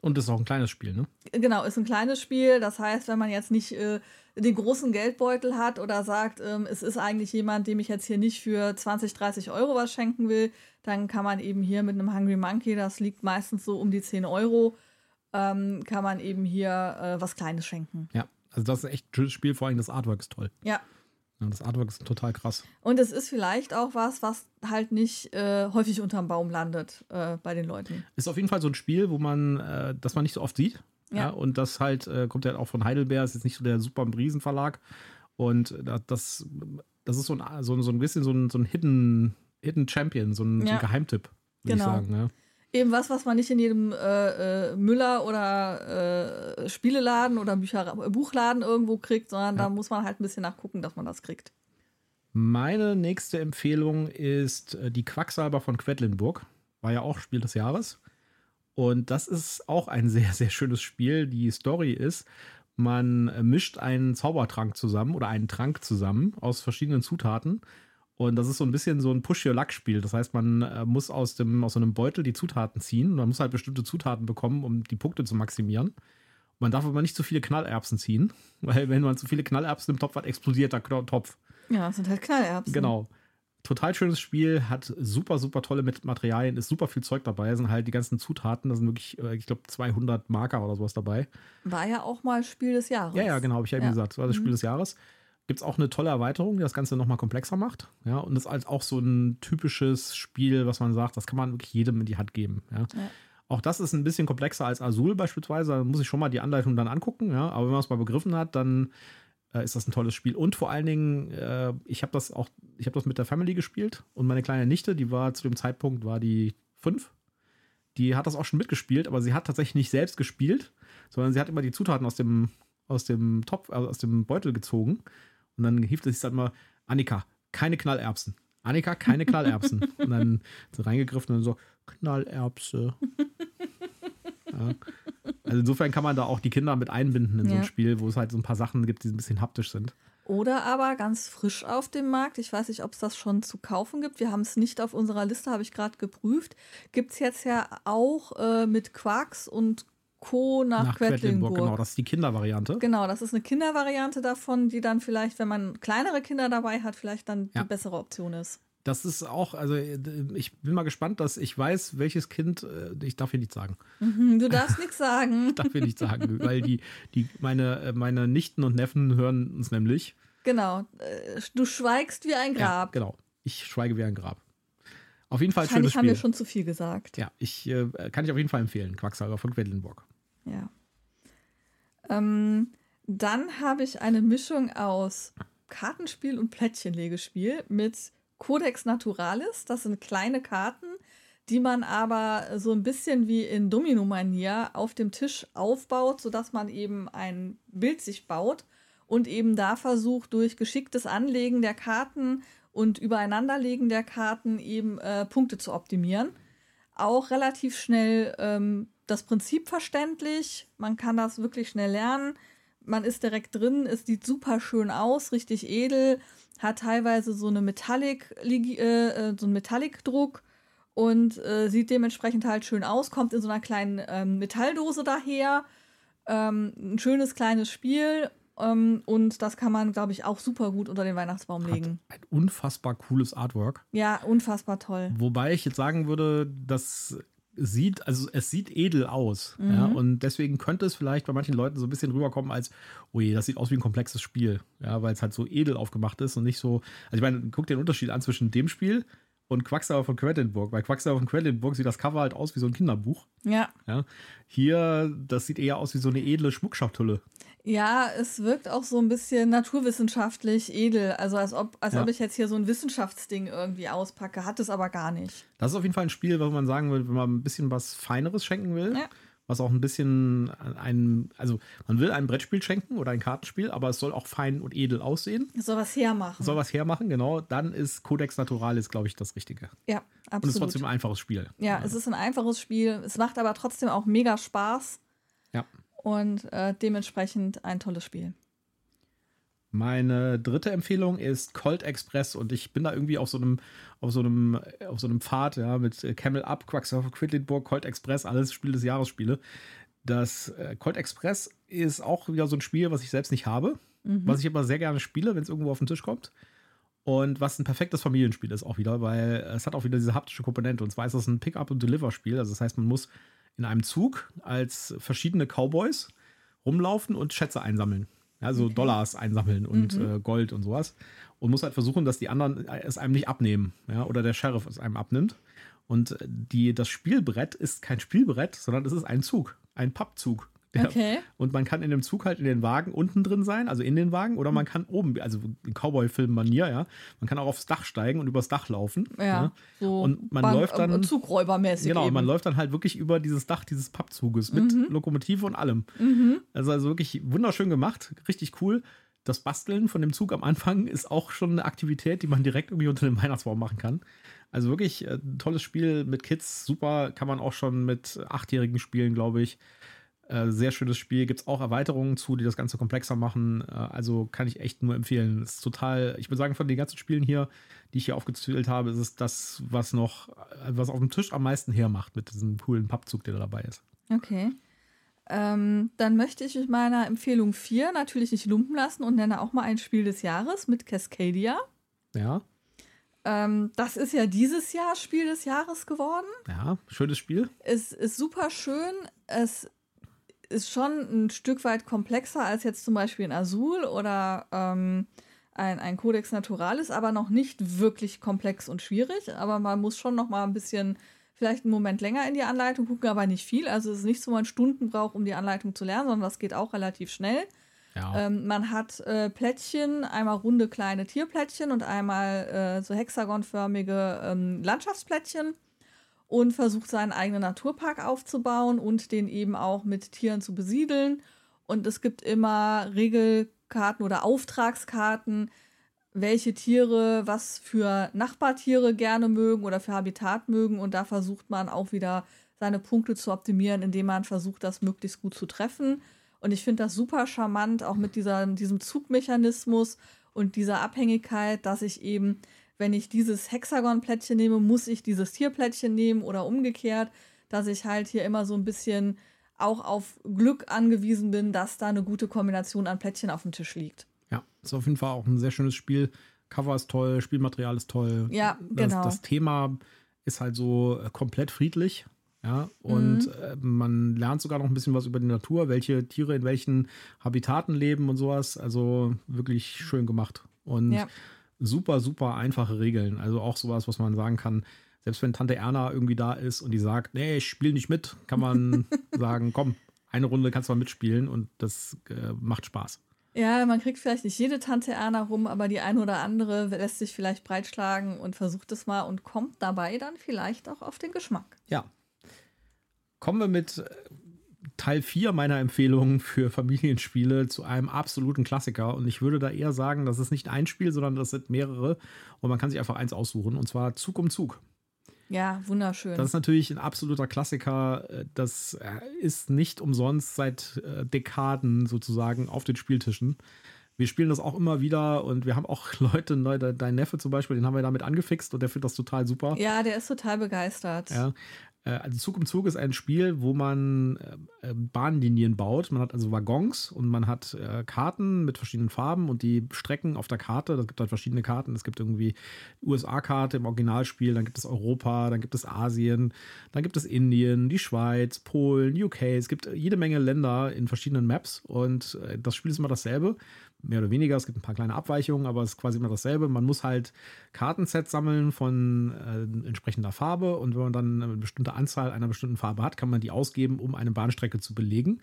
Und das ist auch ein kleines Spiel, ne? Genau, ist ein kleines Spiel. Das heißt, wenn man jetzt nicht äh, den großen Geldbeutel hat oder sagt, ähm, es ist eigentlich jemand, dem ich jetzt hier nicht für 20, 30 Euro was schenken will, dann kann man eben hier mit einem Hungry Monkey, das liegt meistens so um die 10 Euro, ähm, kann man eben hier äh, was Kleines schenken. Ja, also das ist echt ein schönes Spiel, vor allem das Artwork ist toll. Ja. Ja, das Artwork ist total krass. Und es ist vielleicht auch was, was halt nicht äh, häufig unterm Baum landet äh, bei den Leuten. Ist auf jeden Fall so ein Spiel, wo man, äh, das man nicht so oft sieht. Ja. Ja. und das halt, äh, kommt ja auch von Heidelberg, ist jetzt nicht so der super Riesenverlag. Und äh, das, das ist so ein, so, so ein bisschen so ein, so ein Hidden, Hidden Champion, so ein, so ein Ja. Geheimtipp, würde Genau. ich sagen. Ja. Eben was, was man nicht in jedem äh, äh, Müller oder äh, Spieleladen oder Bücher Buchladen irgendwo kriegt, sondern Ja. da muss man halt ein bisschen nachgucken, dass man das kriegt. Meine nächste Empfehlung ist äh, die Quacksalber von Quedlinburg. War ja auch Spiel des Jahres. Und das ist auch ein sehr, sehr schönes Spiel. Die Story ist, man äh, mischt einen Zaubertrank zusammen oder einen Trank zusammen aus verschiedenen Zutaten. Und das ist so ein bisschen so ein Push-Your-Luck-Spiel. Das heißt, man äh, muss aus, dem, aus so einem Beutel die Zutaten ziehen. Und man muss halt bestimmte Zutaten bekommen, um die Punkte zu maximieren. Man darf aber nicht zu viele Knallerbsen ziehen, weil wenn man zu viele Knallerbsen im Topf hat, explodiert der Topf. Ja, das sind halt Knallerbsen. Genau. Total schönes Spiel, hat super, super tolle Materialien, ist super viel Zeug dabei, sind halt die ganzen Zutaten, da sind wirklich, äh, ich glaube, 200 Marker oder sowas dabei. War ja auch mal Spiel des Jahres. Ja, ja, genau, habe ich ja eben gesagt, war das Spiel des Jahres. Gibt es auch eine tolle Erweiterung, die das Ganze nochmal komplexer macht. Ja, und das ist halt auch so ein typisches Spiel, was man sagt, das kann man wirklich jedem in die Hand geben. Ja. Ja. Auch das ist ein bisschen komplexer als Azul beispielsweise. Da muss ich schon mal die Anleitung dann angucken. Ja. Aber wenn man es mal begriffen hat, dann äh, ist das ein tolles Spiel. Und vor allen Dingen, äh, ich habe das auch, ich habe das mit der Family gespielt und meine kleine Nichte, die war zu dem Zeitpunkt, war die fünf. Die hat das auch schon mitgespielt, aber sie hat tatsächlich nicht selbst gespielt, sondern sie hat immer die Zutaten aus dem, aus dem Topf, also aus dem Beutel gezogen. Und dann hieft es sich dann immer, Annika, keine Knallerbsen. Annika, keine Knallerbsen. und dann so reingegriffen und so, Knallerbse. ja. Also insofern kann man da auch die Kinder mit einbinden in so ein Ja. Spiel, wo es halt so ein paar Sachen gibt, die ein bisschen haptisch sind. Oder aber ganz frisch auf dem Markt. Ich weiß nicht, ob es das schon zu kaufen gibt. Wir haben es nicht auf unserer Liste, habe ich gerade geprüft. Gibt es jetzt ja auch äh, mit Quarks und Co. nach, Quedlinburg. Genau, das ist die Kindervariante. Genau, das ist eine Kindervariante davon, die dann vielleicht, wenn man kleinere Kinder dabei hat, vielleicht dann Ja. die bessere Option ist. Das ist auch, also ich bin mal gespannt, dass ich weiß, welches Kind, äh, ich darf hier nichts sagen. Mhm, du darfst nichts sagen. Ich darf hier nichts sagen, weil die, die, meine, äh, meine Nichten und Neffen hören uns nämlich. Genau. Äh, du schweigst wie ein Grab. Ja, genau. Ich schweige wie ein Grab. Auf jeden Fall schönes Spiel. haben wir schon zu viel gesagt. Ja, ich äh, kann ich auf jeden Fall empfehlen. Quacksalber von Quedlinburg. Ja. Ähm, dann habe ich eine Mischung aus Kartenspiel und Plättchenlegespiel mit Codex Naturalis. Das sind kleine Karten, die man aber so ein bisschen wie in Domino-Manier auf dem Tisch aufbaut, sodass man eben ein Bild sich baut und eben da versucht, durch geschicktes Anlegen der Karten und Übereinanderlegen der Karten eben äh, Punkte zu optimieren. Auch relativ schnell ähm, das Prinzip verständlich. Man kann das wirklich schnell lernen. Man ist direkt drin, es sieht super schön aus, richtig edel hat teilweise so eine Metallic, äh, äh, so einen Metallic-Druck und äh, sieht dementsprechend halt schön aus, kommt in so einer kleinen ähm, Metalldose daher. Ähm, ein schönes kleines Spiel ähm, und das kann man, glaube ich, auch super gut unter den Weihnachtsbaum legen. Hat ein unfassbar cooles Artwork. Ja, unfassbar toll. Wobei ich jetzt sagen würde, dass sieht, also es sieht edel aus. Mhm. Ja, und deswegen könnte es vielleicht bei manchen Leuten so ein bisschen rüberkommen als, oh je, das sieht aus wie ein komplexes Spiel. Ja, weil es halt so edel aufgemacht ist und nicht so. Also ich meine, guck dir den Unterschied an zwischen dem Spiel und Quacksalber von Quedlinburg. Bei Quacksalber von Quedlinburg sieht das Cover halt aus wie so ein Kinderbuch. Ja. ja. Hier, das sieht eher aus wie so eine edle Schmuckschatulle. Ja, es wirkt auch so ein bisschen naturwissenschaftlich edel. Also als ob, als ja. ob ich jetzt hier so ein Wissenschaftsding irgendwie auspacke. Hat es aber gar nicht. Das ist auf jeden Fall ein Spiel, was man sagen will, wenn man ein bisschen was Feineres schenken will. Ja. Was auch ein bisschen ein, also man will ein Brettspiel schenken oder ein Kartenspiel, aber es soll auch fein und edel aussehen. Soll was hermachen. Soll was hermachen, genau. Dann ist Codex Naturalis, glaube ich, das Richtige. Ja, absolut. Und es ist trotzdem ein einfaches Spiel. Ja, ja, es ist ein einfaches Spiel. Es macht aber trotzdem auch mega Spaß. Ja und äh, dementsprechend ein tolles Spiel. Meine dritte Empfehlung ist Colt Express und ich bin da irgendwie auf so einem, auf so einem, auf so einem Pfad, ja, mit Camel Up, Quacksalver, Quedlinburg, Colt Express, alles Spiel des Jahres Spiele. Das äh, Colt Express ist auch wieder so ein Spiel, was ich selbst nicht habe, mhm. was ich aber sehr gerne spiele, wenn es irgendwo auf den Tisch kommt. Und was ein perfektes Familienspiel ist auch wieder, weil es hat auch wieder diese haptische Komponente. Und zwar ist das ein Pick-up- und Deliver-Spiel. Also das heißt, man muss in einem Zug als verschiedene Cowboys rumlaufen und Schätze einsammeln. Also okay. Dollars einsammeln und mhm. äh, Gold und sowas. Und muss halt versuchen, dass die anderen es einem nicht abnehmen. Ja? Oder der Sheriff es einem abnimmt. Und die, das Spielbrett ist kein Spielbrett, sondern es ist ein Zug, ein Pappzug. Ja. Okay. Und man kann in dem Zug halt in den Wagen unten drin sein, also in den Wagen, oder man kann oben, also Cowboy-Film-Manier, ja. Man kann auch aufs Dach steigen und übers Dach laufen. Ja. ja. So und man Bank, läuft dann. Äh, Zugräubermäßig. Genau, eben. man läuft dann halt wirklich über dieses Dach dieses Pappzuges mit mhm. Lokomotive und allem. Mhm. Also, also wirklich wunderschön gemacht, richtig cool. Das Basteln von dem Zug am Anfang ist auch schon eine Aktivität, die man direkt irgendwie unter dem Weihnachtsbaum machen kann. Also wirklich ein äh, tolles Spiel mit Kids, super, kann man auch schon mit Achtjährigen spielen, glaube ich. Äh, sehr schönes Spiel. Gibt es auch Erweiterungen zu, die das Ganze komplexer machen. Äh, also kann ich echt nur empfehlen. Es ist total, ich würde sagen, von den ganzen Spielen hier, die ich hier aufgezählt habe, ist es das, was noch, äh, was auf dem Tisch am meisten hermacht mit diesem coolen Pappzug, der da dabei ist. Okay. Ähm, dann möchte ich mit meiner Empfehlung 4 natürlich nicht lumpen lassen und nenne auch mal ein Spiel des Jahres mit Cascadia. Ja. Ähm, das ist ja dieses Jahr Spiel des Jahres geworden. Ja, schönes Spiel. Es ist super schön. Es ist schon ein Stück weit komplexer als jetzt zum Beispiel ein Azul oder ähm, ein, ein Codex Naturalis, aber noch nicht wirklich komplex und schwierig. Aber man muss schon noch mal ein bisschen, vielleicht einen Moment länger in die Anleitung gucken, aber nicht viel. Also es ist nicht so, man Stunden braucht, um die Anleitung zu lernen, sondern das geht auch relativ schnell. Ja. Ähm, man hat äh, Plättchen, einmal runde kleine Tierplättchen und einmal äh, so hexagonförmige ähm, Landschaftsplättchen und versucht seinen eigenen Naturpark aufzubauen und den eben auch mit Tieren zu besiedeln. Und es gibt immer Regelkarten oder Auftragskarten, welche Tiere was für Nachbartiere gerne mögen oder für Habitat mögen. Und da versucht man auch wieder seine Punkte zu optimieren, indem man versucht, das möglichst gut zu treffen. Und ich finde das super charmant, auch mit dieser, diesem Zugmechanismus und dieser Abhängigkeit, dass ich eben wenn ich dieses Hexagon-Plättchen nehme, muss ich dieses Tierplättchen nehmen oder umgekehrt, dass ich halt hier immer so ein bisschen auch auf Glück angewiesen bin, dass da eine gute Kombination an Plättchen auf dem Tisch liegt. Ja, ist auf jeden Fall auch ein sehr schönes Spiel. Cover ist toll, Spielmaterial ist toll. Ja, das, genau. Das Thema ist halt so äh, komplett friedlich. Ja, und Mhm. äh, man lernt sogar noch ein bisschen was über die Natur, welche Tiere in welchen Habitaten leben und sowas. Also wirklich schön gemacht. Und Ja. Super, super einfache Regeln. Also auch sowas, was man sagen kann, selbst wenn Tante Erna irgendwie da ist und die sagt, nee, ich spiele nicht mit, kann man sagen, komm, eine Runde kannst du mal mitspielen und das äh, macht Spaß. Ja, man kriegt vielleicht nicht jede Tante Erna rum, aber die eine oder andere lässt sich vielleicht breitschlagen und versucht es mal und kommt dabei dann vielleicht auch auf den Geschmack. Ja. Kommen wir mit äh, Teil 4 meiner Empfehlungen für Familienspiele zu einem absoluten Klassiker. Und ich würde da eher sagen, das ist nicht ein Spiel, sondern das sind mehrere. Und man kann sich einfach eins aussuchen. Und zwar Zug um Zug. Ja, wunderschön. Das ist natürlich ein absoluter Klassiker. Das äh, ist nicht umsonst seit äh, Dekaden sozusagen auf den Spieltischen. Wir spielen das auch immer wieder und wir haben auch Leute, de- dein Neffe zum Beispiel, den haben wir damit angefixt und der findet das total super. ja, der ist total begeistert. Ja. Äh, Also Zug um Zug ist ein Spiel, wo man äh, äh, Bahnlinien baut. Man hat also Waggons und man hat Karten mit verschiedenen Farben und die Strecken auf der Karte. Es gibt halt verschiedene Karten. Es gibt irgendwie USA-Karte im Originalspiel, dann gibt es Europa, dann gibt es Asien, dann gibt es Indien, die Schweiz, Polen, UK. Es gibt jede Menge Länder in verschiedenen Maps und das Spiel ist immer dasselbe. Mehr oder weniger. Es gibt ein paar kleine Abweichungen, aber es ist quasi immer dasselbe. Man muss halt Kartensets sammeln von äh, entsprechender Farbe und wenn man dann eine bestimmte Anzahl einer bestimmten Farbe hat, kann man die ausgeben, um eine Bahnstrecke zu belegen.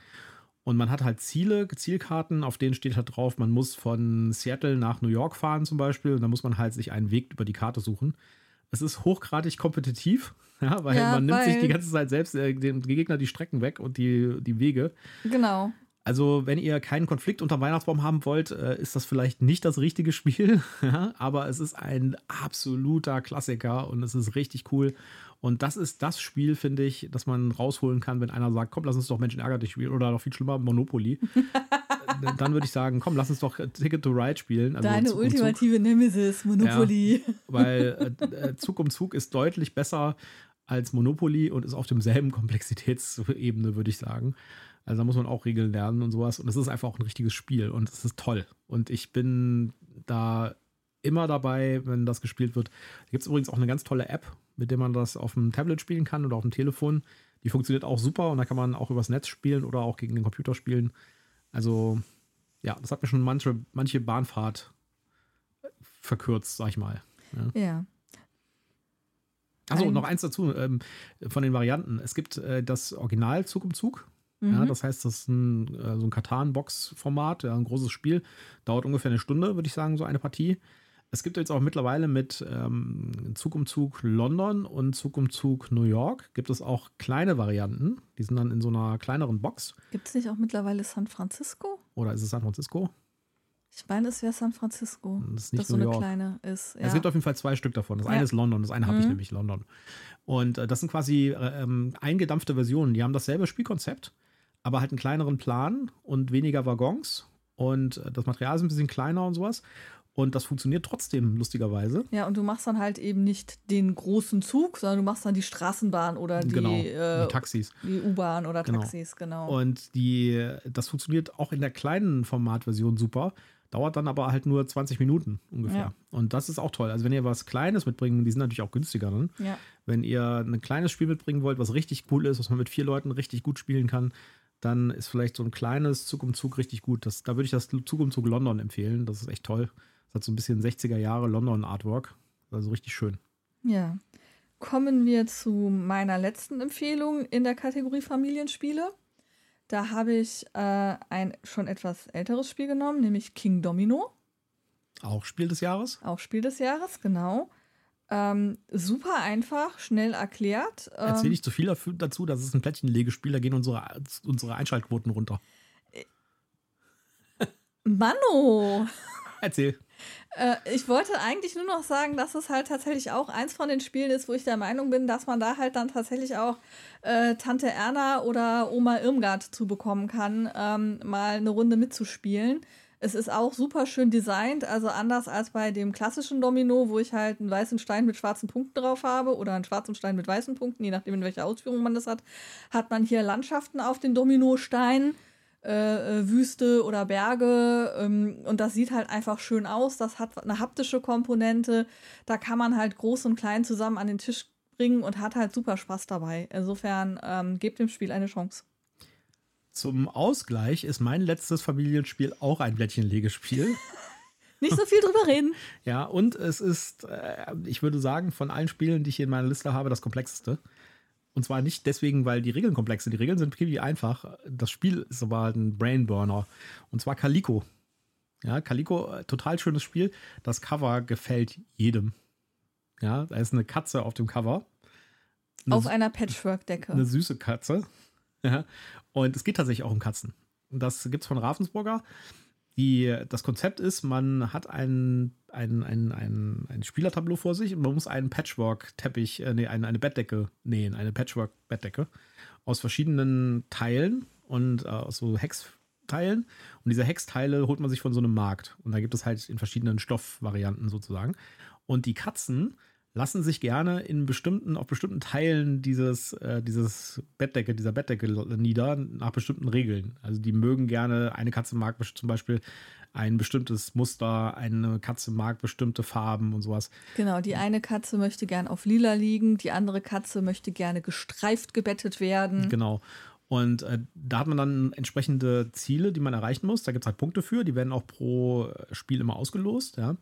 Und man hat halt Ziele, Zielkarten, auf denen steht halt drauf, man muss von Seattle nach New York fahren zum Beispiel. Und dann muss man halt sich einen Weg über die Karte suchen. Es ist hochgradig kompetitiv, ja, weil Ja, man nimmt sich die ganze Zeit selbst äh, dem Gegner die Strecken weg und die, die Wege. Genau. Also, wenn ihr keinen Konflikt unter Weihnachtsbaum haben wollt, äh, ist das vielleicht nicht das richtige Spiel. ja, aber es ist ein absoluter Klassiker und es ist richtig cool. Und das ist das Spiel, finde ich, das man rausholen kann, wenn einer sagt, komm, lass uns doch Menschen ärger dich spielen oder noch viel schlimmer, Monopoly. Äh, Dann würde ich sagen, komm, lass uns doch Ticket to Ride spielen. Also Deine Zug um Zug. ultimative Nemesis, Monopoly. Weil äh, äh, Zug um Zug ist deutlich besser als Monopoly und ist auf demselben Komplexitätsebene, würde ich sagen. Also da muss man auch Regeln lernen und sowas. Und es ist einfach auch ein richtiges Spiel und es ist toll. Und ich bin da immer dabei, wenn das gespielt wird. Da gibt es übrigens auch eine ganz tolle App, mit der man das auf dem Tablet spielen kann oder auf dem Telefon. Die funktioniert auch super und da kann man auch übers Netz spielen oder auch gegen den Computer spielen. Also, ja, das hat mir schon manche, manche Bahnfahrt verkürzt, sag ich mal. Ja. Achso, Ein- noch eins dazu ähm, von den Varianten. Es gibt äh, das Original Zug um Zug. Mhm. Ja, das heißt, das ist ein, äh, so ein Katan-Box-Format, ja, ein großes Spiel. Dauert ungefähr eine Stunde, würde ich sagen, so eine Partie. Es gibt jetzt auch mittlerweile mit ähm, Zug um Zug London und Zug um Zug New York gibt es auch kleine Varianten. Die sind dann in so einer kleineren Box. Gibt es nicht auch mittlerweile San Francisco? Oder ist es San Francisco? Ich meine, es wäre San Francisco. Das ist nicht das so eine kleine ist. Ja. Es gibt auf jeden Fall zwei Stück davon. Das Ja. eine ist London, das eine habe ich Mhm. nämlich London. Und äh, das sind quasi äh, ähm, eingedampfte Versionen. Die haben dasselbe Spielkonzept, aber halt einen kleineren Plan und weniger Waggons. Und äh, das Material ist ein bisschen kleiner und sowas. Und das funktioniert trotzdem, lustigerweise. ja, und du machst dann halt eben nicht den großen Zug, sondern du machst dann die Straßenbahn oder die, genau. äh, die Taxis. die U-Bahn oder Genau. Taxis, genau. Und die, das funktioniert auch in der kleinen Formatversion super. Dauert dann aber halt nur 20 Minuten ungefähr. Ja. Und das ist auch toll. Also wenn ihr was Kleines mitbringen, die sind natürlich auch günstiger dann. ja. Wenn ihr ein kleines Spiel mitbringen wollt, was richtig cool ist, was man mit vier Leuten richtig gut spielen kann, dann ist vielleicht so ein kleines Zug um Zug richtig gut. Das, da würde ich das Zug um Zug London empfehlen. Das ist echt toll. Das hat so ein bisschen 60er Jahre London Artwork. Also richtig schön. Ja. Kommen wir zu meiner letzten Empfehlung in der Kategorie Familienspiele. Da habe ich äh, ein schon etwas älteres Spiel genommen, nämlich King Domino. Auch Spiel des Jahres. Auch Spiel des Jahres, genau. Ähm, super einfach, schnell erklärt. Ähm, Erzähle ich zu viel dafür- dazu, das ist ein Plättchenlegespiel, da gehen unsere, unsere Einschaltquoten runter. Mano! Erzähl. Äh, ich wollte eigentlich nur noch sagen, dass es halt tatsächlich auch eins von den Spielen ist, wo ich der Meinung bin, dass man da halt dann tatsächlich auch äh, Tante Erna oder Oma Irmgard zu bekommen kann, ähm, mal eine Runde mitzuspielen. Es ist auch super schön designt, also anders als bei dem klassischen Domino, wo ich halt einen weißen Stein mit schwarzen Punkten drauf habe oder einen schwarzen Stein mit weißen Punkten, je nachdem in welcher Ausführung man das hat, hat man hier Landschaften auf den Dominosteinen äh, äh, Wüste oder Berge. Ähm, und das sieht halt einfach schön aus. Das hat eine haptische Komponente. Da kann man halt groß und klein zusammen an den Tisch bringen und hat halt super Spaß dabei. Insofern ähm, gebt dem Spiel eine Chance. Zum Ausgleich ist mein letztes Familienspiel auch ein Blättchenlegespiel. Nicht so viel drüber reden. ja, und es ist, äh, ich würde sagen, von allen Spielen, die ich hier in meiner Liste habe, das komplexeste. Und zwar nicht deswegen, weil die Regeln komplex sind. Die Regeln sind ziemlich einfach. Das Spiel ist aber halt ein Brainburner. Und zwar Calico. Ja, Calico, äh, total schönes Spiel. Das Cover gefällt jedem. Ja, da ist eine Katze auf dem Cover. Eine, auf einer Patchwork-Decke. Eine süße Katze. Ja. Und es geht tatsächlich auch um Katzen. Und das gibt es von Ravensburger. Die, das Konzept ist, man hat ein, ein, ein, ein, ein Spielertableau vor sich und man muss einen Patchwork-Teppich, äh, nee, eine, eine Bettdecke nähen, eine Patchwork-Bettdecke aus verschiedenen Teilen und äh, aus so Hexteilen. Und diese Hexteile holt man sich von so einem Markt. Und da gibt es halt in verschiedenen Stoffvarianten sozusagen. Und die Katzen lassen sich gerne in bestimmten, auf bestimmten Teilen dieses, äh, dieses Bettdecke, dieser Bettdecke nieder, nach bestimmten Regeln. Also die mögen gerne, eine Katze mag zum Beispiel ein bestimmtes Muster, eine Katze mag bestimmte Farben und sowas. Genau, die eine Katze möchte gerne auf lila liegen, die andere Katze möchte gerne gestreift gebettet werden. Genau. Und äh, da hat man dann entsprechende Ziele, die man erreichen muss. Da gibt es halt Punkte für, die werden auch pro Spiel immer ausgelost, ja.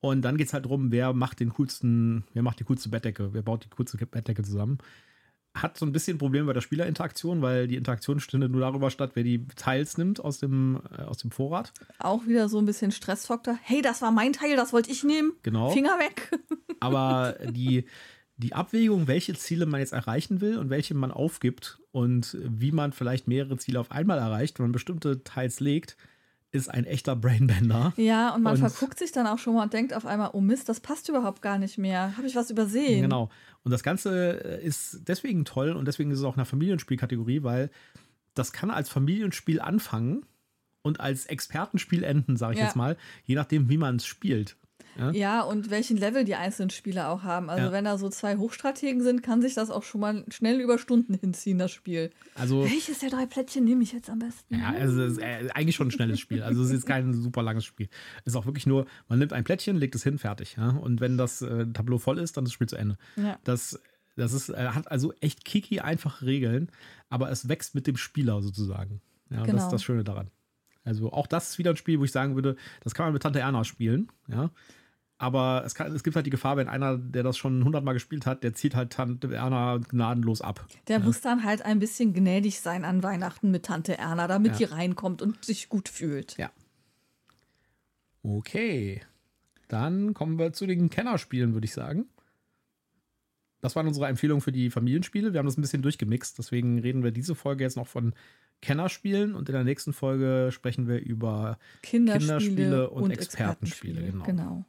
Und dann geht es halt darum, wer macht den coolsten, wer macht die coolste Bettdecke, wer baut die coolste Bettdecke zusammen. Hat so ein bisschen Probleme bei der Spielerinteraktion, weil die Interaktion findet nur darüber statt, wer die Teils nimmt aus dem, äh, aus dem Vorrat. Auch wieder so ein bisschen Stressfaktor. Hey, das war mein Teil, das wollte ich nehmen. Genau. Finger weg. Aber die, die Abwägung, welche Ziele man jetzt erreichen will und welche man aufgibt und wie man vielleicht mehrere Ziele auf einmal erreicht, wenn man bestimmte Teils legt, ist ein echter Brainbender. Ja, und man und, verguckt sich dann auch schon mal und denkt auf einmal, oh Mist, das passt überhaupt gar nicht mehr. Habe ich was übersehen? Genau. Und das Ganze äh, ist deswegen toll und deswegen ist es auch eine Familienspielkategorie, weil das kann als Familienspiel anfangen und als Expertenspiel enden, sage ich ja. jetzt mal, je nachdem, wie man es spielt. Ja? ja, und welchen Level die einzelnen Spieler auch haben. Also ja. wenn da so zwei Hochstrategen sind, kann sich das auch schon mal schnell über Stunden hinziehen, das Spiel. Also, Welches der drei Plättchen nehme ich jetzt am besten? Ja, also es ist äh, eigentlich schon ein schnelles Spiel. Also es ist kein super langes Spiel. Es ist auch wirklich nur, man nimmt ein Plättchen, legt es hin, fertig. Ja? Und wenn das äh, Tableau voll ist, dann ist das Spiel zu Ende. Ja. Das, das ist, äh, hat also echt kicky einfache Regeln, aber es wächst mit dem Spieler sozusagen. Ja, genau. das ist das Schöne daran. Also auch das ist wieder ein Spiel, wo ich sagen würde, das kann man mit Tante Erna spielen. Ja. Aber es, kann, es gibt halt die Gefahr, wenn einer, der das schon hundertmal gespielt hat, der zieht halt Tante Erna gnadenlos ab. Der ja. muss dann halt ein bisschen gnädig sein an Weihnachten mit Tante Erna, damit ja. die reinkommt und sich gut fühlt. Ja. Okay. Dann kommen wir zu den Kennerspielen, würde ich sagen. Das waren unsere Empfehlungen für die Familienspiele. Wir haben das ein bisschen durchgemixt, deswegen reden wir diese Folge jetzt noch von Kennerspielen und in der nächsten Folge sprechen wir über Kinderspiele, Kinderspiele und, und, Expertenspiele. Expertenspiele. Genau. genau.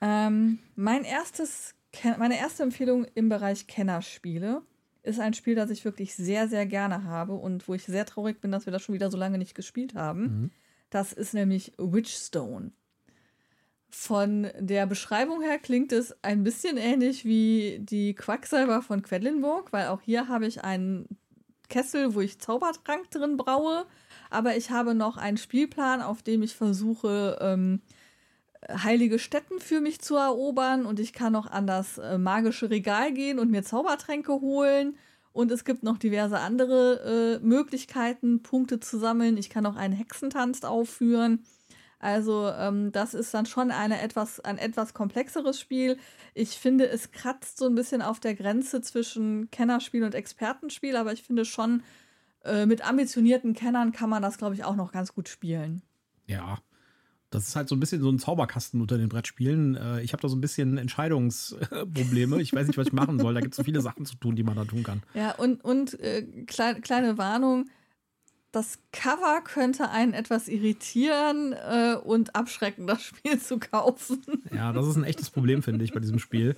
Ähm, mein erstes, meine erste Empfehlung im Bereich Kennerspiele ist ein Spiel, das ich wirklich sehr, sehr gerne habe und wo ich sehr traurig bin, dass wir das schon wieder so lange nicht gespielt haben. Mhm. Das ist nämlich Witchstone. Von der Beschreibung her klingt es ein bisschen ähnlich wie die Quacksalber von Quedlinburg, weil auch hier habe ich einen Kessel, wo ich Zaubertrank drin braue, aber ich habe noch einen Spielplan, auf dem ich versuche, ähm, heilige Stätten für mich zu erobern und ich kann noch an das äh, magische Regal gehen und mir Zaubertränke holen. Und es gibt noch diverse andere äh, Möglichkeiten, Punkte zu sammeln. Ich kann auch einen Hexentanz aufführen. Also ähm, das ist dann schon eine etwas, ein etwas komplexeres Spiel. Ich finde, es kratzt so ein bisschen auf der Grenze zwischen Kennerspiel und Expertenspiel, aber ich finde schon, äh, mit ambitionierten Kennern kann man das, glaube ich, auch noch ganz gut spielen. Ja, das ist halt so ein bisschen so ein Zauberkasten unter den Brettspielen. Äh, ich habe da so ein bisschen Entscheidungsprobleme. Ich weiß nicht, was ich machen soll. Da gibt es so viele Sachen zu tun, die man da tun kann. Ja, und, und äh, klein, kleine Warnung. Das Cover könnte einen etwas irritieren äh, und abschrecken, das Spiel zu kaufen. Ja, das ist ein echtes Problem, finde ich, bei diesem Spiel.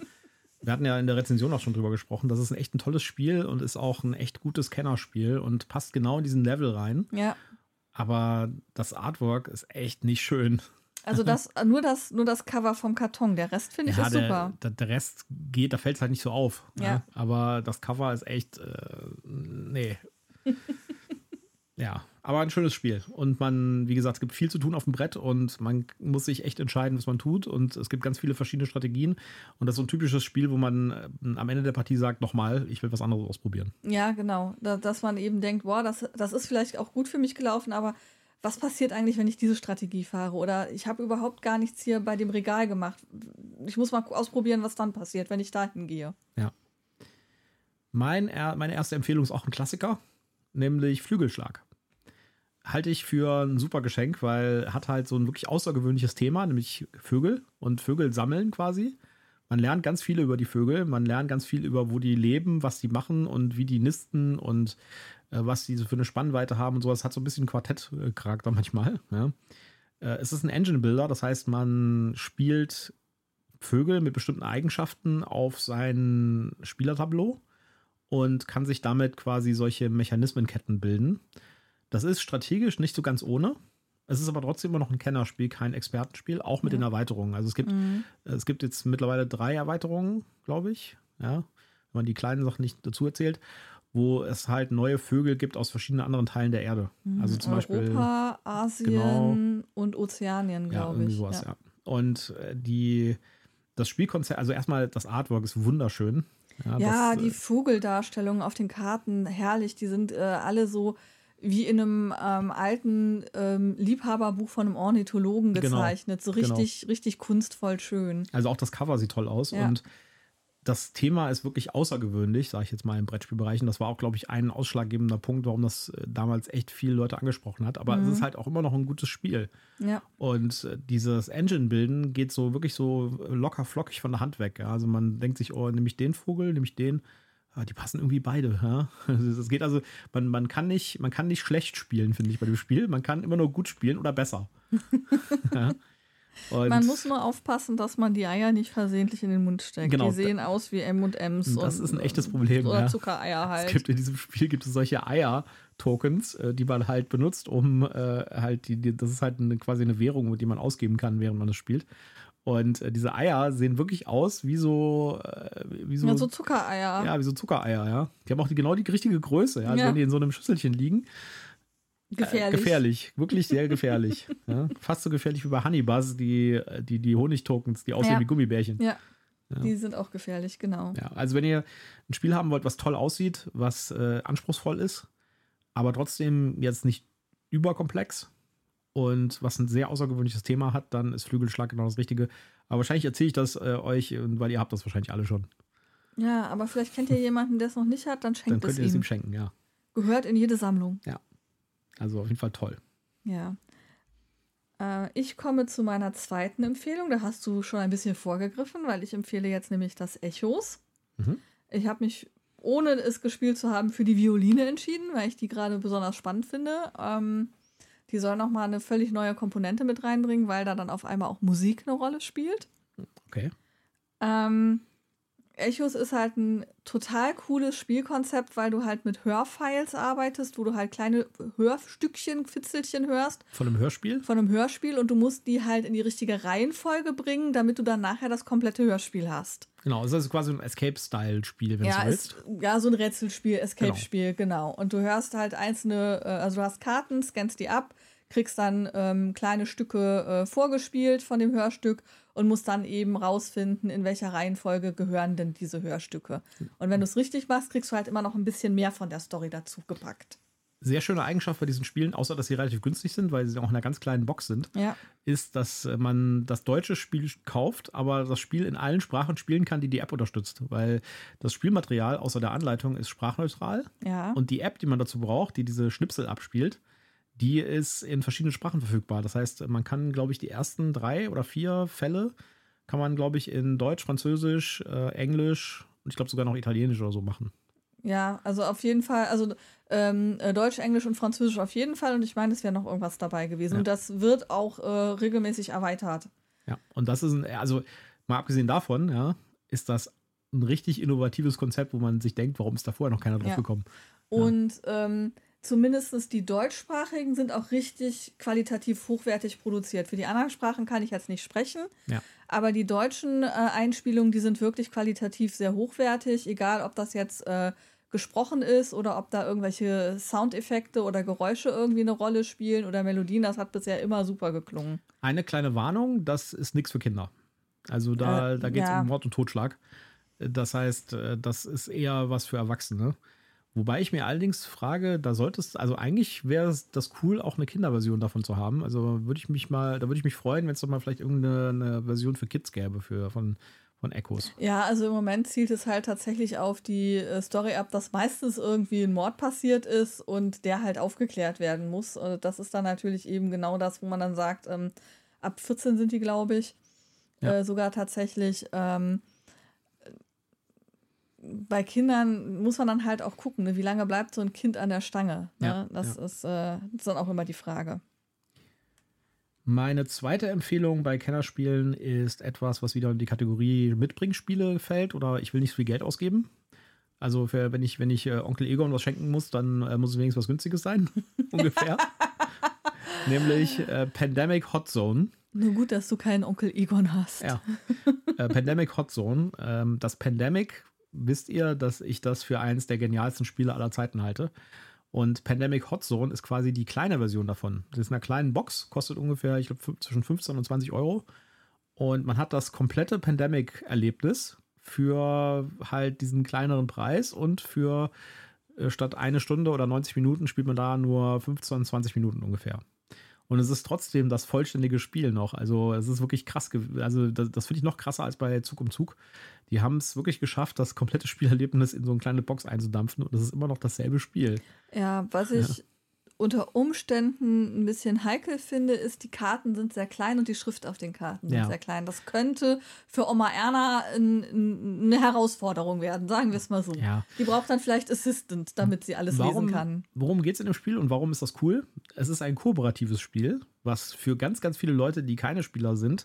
Wir hatten ja in der Rezension auch schon drüber gesprochen. Das ist ein echt ein tolles Spiel und ist auch ein echt gutes Kennerspiel und passt genau in diesen Level rein. Ja. Aber das Artwork ist echt nicht schön. Also das, nur, das, nur das Cover vom Karton, der Rest finde ich ja, ist der, super. Der, der, Rest geht, da fällt es halt nicht so auf. Ne? Ja. ja. Aber das Cover ist echt, äh, nee. Ja, aber ein schönes Spiel. Und man, wie gesagt, es gibt viel zu tun auf dem Brett und man muss sich echt entscheiden, was man tut. Und es gibt ganz viele verschiedene Strategien. Und das ist so ein typisches Spiel, wo man äh, am Ende der Partie sagt, nochmal, ich will was anderes ausprobieren. Ja, genau. Da, dass man eben denkt, boah, das, das ist vielleicht auch gut für mich gelaufen, aber was passiert eigentlich, wenn ich diese Strategie fahre? Oder ich habe überhaupt gar nichts hier bei dem Regal gemacht. Ich muss mal ausprobieren, was dann passiert, wenn ich dahin gehe. Ja. Mein, meine erste Empfehlung ist auch ein Klassiker, nämlich Flügelschlag halte ich für ein super Geschenk, weil hat halt so ein wirklich außergewöhnliches Thema, nämlich Vögel und Vögel sammeln quasi. Man lernt ganz viel über die Vögel, man lernt ganz viel über, wo die leben, was die machen und wie die nisten und äh, was die so für eine Spannweite haben und sowas. Hat so ein bisschen Quartettcharakter manchmal. Ja. Äh, es ist ein Engine Builder, das heißt, man spielt Vögel mit bestimmten Eigenschaften auf sein Spielertableau und kann sich damit quasi solche Mechanismenketten bilden. Das ist strategisch nicht so ganz ohne. Es ist aber trotzdem immer noch ein Kennerspiel, kein Expertenspiel, auch mit ja. den Erweiterungen. Also es gibt, mhm. es gibt jetzt mittlerweile drei Erweiterungen, glaube ich. Ja, wenn man die kleinen Sachen nicht dazu erzählt, wo es halt neue Vögel gibt aus verschiedenen anderen Teilen der Erde. Mhm. Also zum Europa, Beispiel Asien genau, und Ozeanien, glaube ja, ich. Sowas, ja. ja. Und äh, die, das Spielkonzept, also erstmal das Artwork ist wunderschön. Ja, ja das, die äh, Vogeldarstellungen auf den Karten, herrlich. Die sind äh, alle so wie in einem ähm, alten ähm, Liebhaberbuch von einem Ornithologen genau. gezeichnet. Genau, so richtig, genau. richtig kunstvoll schön. Also auch das Cover sieht toll aus ja. und das Thema ist wirklich außergewöhnlich, sage ich jetzt mal im Brettspielbereich. Und das war auch, glaube ich, ein ausschlaggebender Punkt, warum das äh, damals echt viele Leute angesprochen hat. Aber mhm. es ist halt auch immer noch ein gutes Spiel. Ja. Und äh, dieses Engine-Bilden geht so wirklich so locker flockig von der Hand weg. Ja? Also man denkt sich, oh, nehme ich den Vogel, nehme ich den die passen irgendwie beide. Ja? Es geht also, man, man, kann nicht, man kann nicht schlecht spielen, finde ich, bei dem Spiel. Man kann immer nur gut spielen oder besser. ja? man muss nur aufpassen, dass man die Eier nicht versehentlich in den Mund steckt. Genau, die sehen aus wie M&M's. Das und, ist ein echtes Problem. Oder ja. Zuckereier halt. Es gibt in diesem Spiel gibt es solche Eier-Tokens, äh, die man halt benutzt, um äh, halt die, die, das ist halt eine, quasi eine Währung, mit die man ausgeben kann, während man das spielt. Und äh, diese Eier sehen wirklich aus wie so, äh, wie so, ja, so Zuckereier. Ja, wie so Zuckereier, ja. Die haben auch die, genau die richtige Größe, ja. Also ja. wenn die in so einem Schüsselchen liegen. Äh, gefährlich. Äh, gefährlich, wirklich sehr gefährlich. ja. Fast so gefährlich wie bei Honeybuzz, die, die, die Honigtokens, die aussehen ja. wie Gummibärchen. Ja. ja. Die sind auch gefährlich, genau. Ja, also wenn ihr ein Spiel haben wollt, was toll aussieht, was äh, anspruchsvoll ist, aber trotzdem jetzt nicht überkomplex, und was ein sehr außergewöhnliches Thema hat, dann ist Flügelschlag genau das Richtige. Aber wahrscheinlich erzähle ich das äh, euch, weil ihr habt das wahrscheinlich alle schon. Ja, aber vielleicht kennt ihr jemanden, der es noch nicht hat, dann schenkt dann könnt es ihr ihm. es ihm schenken, ja. Gehört in jede Sammlung. Ja. Also auf jeden Fall toll. Ja. Äh, ich komme zu meiner zweiten Empfehlung. Da hast du schon ein bisschen vorgegriffen, weil ich empfehle jetzt nämlich das Echos. Mhm. Ich habe mich, ohne es gespielt zu haben, für die Violine entschieden, weil ich die gerade besonders spannend finde. Ähm, die soll nochmal eine völlig neue Komponente mit reinbringen, weil da dann auf einmal auch Musik eine Rolle spielt. Okay. Ähm, Echos ist halt ein total cooles Spielkonzept, weil du halt mit Hörfiles arbeitest, wo du halt kleine Hörstückchen, Fitzelchen hörst. Von einem Hörspiel? Von einem Hörspiel und du musst die halt in die richtige Reihenfolge bringen, damit du dann nachher das komplette Hörspiel hast. Genau, das ist quasi ein Escape-Style-Spiel, wenn ja, du willst. Es, ja, so ein Rätselspiel, Escape-Spiel, genau. genau. Und du hörst halt einzelne, äh, also du hast Karten, scannst die ab, kriegst dann ähm, kleine Stücke äh, vorgespielt von dem Hörstück und musst dann eben rausfinden, in welcher Reihenfolge gehören denn diese Hörstücke. Und wenn du es richtig machst, kriegst du halt immer noch ein bisschen mehr von der Story dazu gepackt. Sehr schöne Eigenschaft bei diesen Spielen, außer dass sie relativ günstig sind, weil sie auch in einer ganz kleinen Box sind, ja. ist, dass man das deutsche Spiel kauft, aber das Spiel in allen Sprachen spielen kann, die die App unterstützt. Weil das Spielmaterial außer der Anleitung ist sprachneutral. Ja. Und die App, die man dazu braucht, die diese Schnipsel abspielt, die ist in verschiedenen Sprachen verfügbar. Das heißt, man kann, glaube ich, die ersten drei oder vier Fälle kann man, glaube ich, in Deutsch, Französisch, äh, Englisch und ich glaube sogar noch Italienisch oder so machen. Ja, also auf jeden Fall, also ähm, äh, Deutsch, Englisch und Französisch auf jeden Fall und ich meine, es wäre noch irgendwas dabei gewesen. Ja. Und das wird auch äh, regelmäßig erweitert. Ja, und das ist ein, also mal abgesehen davon, ja, ist das ein richtig innovatives Konzept, wo man sich denkt, warum ist da vorher noch keiner drauf ja. gekommen. Und ähm, zumindest die deutschsprachigen sind auch richtig qualitativ hochwertig produziert. Für die anderen Sprachen kann ich jetzt nicht sprechen. Ja. Aber die deutschen äh, Einspielungen, die sind wirklich qualitativ sehr hochwertig, egal ob das jetzt äh, gesprochen ist oder ob da irgendwelche Soundeffekte oder Geräusche irgendwie eine Rolle spielen oder Melodien. Das hat bisher immer super geklungen. Eine kleine Warnung, das ist nichts für Kinder. Also da, äh, da geht es ja. um Mord und Totschlag. Das heißt, äh, das ist eher was für Erwachsene. Wobei ich mir allerdings frage, da sollte es, also eigentlich wäre das cool, auch eine Kinderversion davon zu haben. Also würde ich mich mal, da würde ich mich freuen, wenn es doch mal vielleicht irgendeine Version für Kids gäbe für, von, von Echos. Ja, also im Moment zielt es halt tatsächlich auf die äh, Story ab, dass meistens irgendwie ein Mord passiert ist und der halt aufgeklärt werden muss. Und das ist dann natürlich eben genau das, wo man dann sagt, ähm, ab 14 sind die, glaube ich, ja. äh, sogar tatsächlich. Ähm, bei Kindern muss man dann halt auch gucken, ne? wie lange bleibt so ein Kind an der Stange. Ne? Ja, das, ja. Ist, äh, das ist dann auch immer die Frage. Meine zweite Empfehlung bei Kennerspielen ist etwas, was wieder in die Kategorie Mitbringspiele fällt oder ich will nicht so viel Geld ausgeben. Also für, wenn ich, wenn ich äh, Onkel Egon was schenken muss, dann äh, muss es wenigstens was Günstiges sein, ungefähr. Nämlich äh, Pandemic Hot Zone. Nur gut, dass du keinen Onkel Egon hast. Ja. Äh, Pandemic Hot Zone. Ähm, das Pandemic wisst ihr, dass ich das für eines der genialsten Spiele aller Zeiten halte. Und Pandemic Hot Zone ist quasi die kleine Version davon. Das ist in einer kleinen Box, kostet ungefähr, ich glaube, zwischen 15 und 20 Euro. Und man hat das komplette Pandemic-Erlebnis für halt diesen kleineren Preis und für äh, statt eine Stunde oder 90 Minuten spielt man da nur 15, 20 Minuten ungefähr. Und es ist trotzdem das vollständige Spiel noch. Also es ist wirklich krass. Also das, das finde ich noch krasser als bei Zug um Zug. Die haben es wirklich geschafft, das komplette Spielerlebnis in so eine kleine Box einzudampfen. Und es ist immer noch dasselbe Spiel. Ja, was ich ja unter Umständen ein bisschen heikel finde, ist, die Karten sind sehr klein und die Schrift auf den Karten sind sehr klein. Das könnte für Oma Erna ein, ein, eine Herausforderung werden, sagen wir es mal so. Ja. Die braucht dann vielleicht Assistant, damit sie alles warum, lesen kann. Worum geht es in dem Spiel und warum ist das cool? Es ist ein kooperatives Spiel, was für ganz, ganz viele Leute, die keine Spieler sind,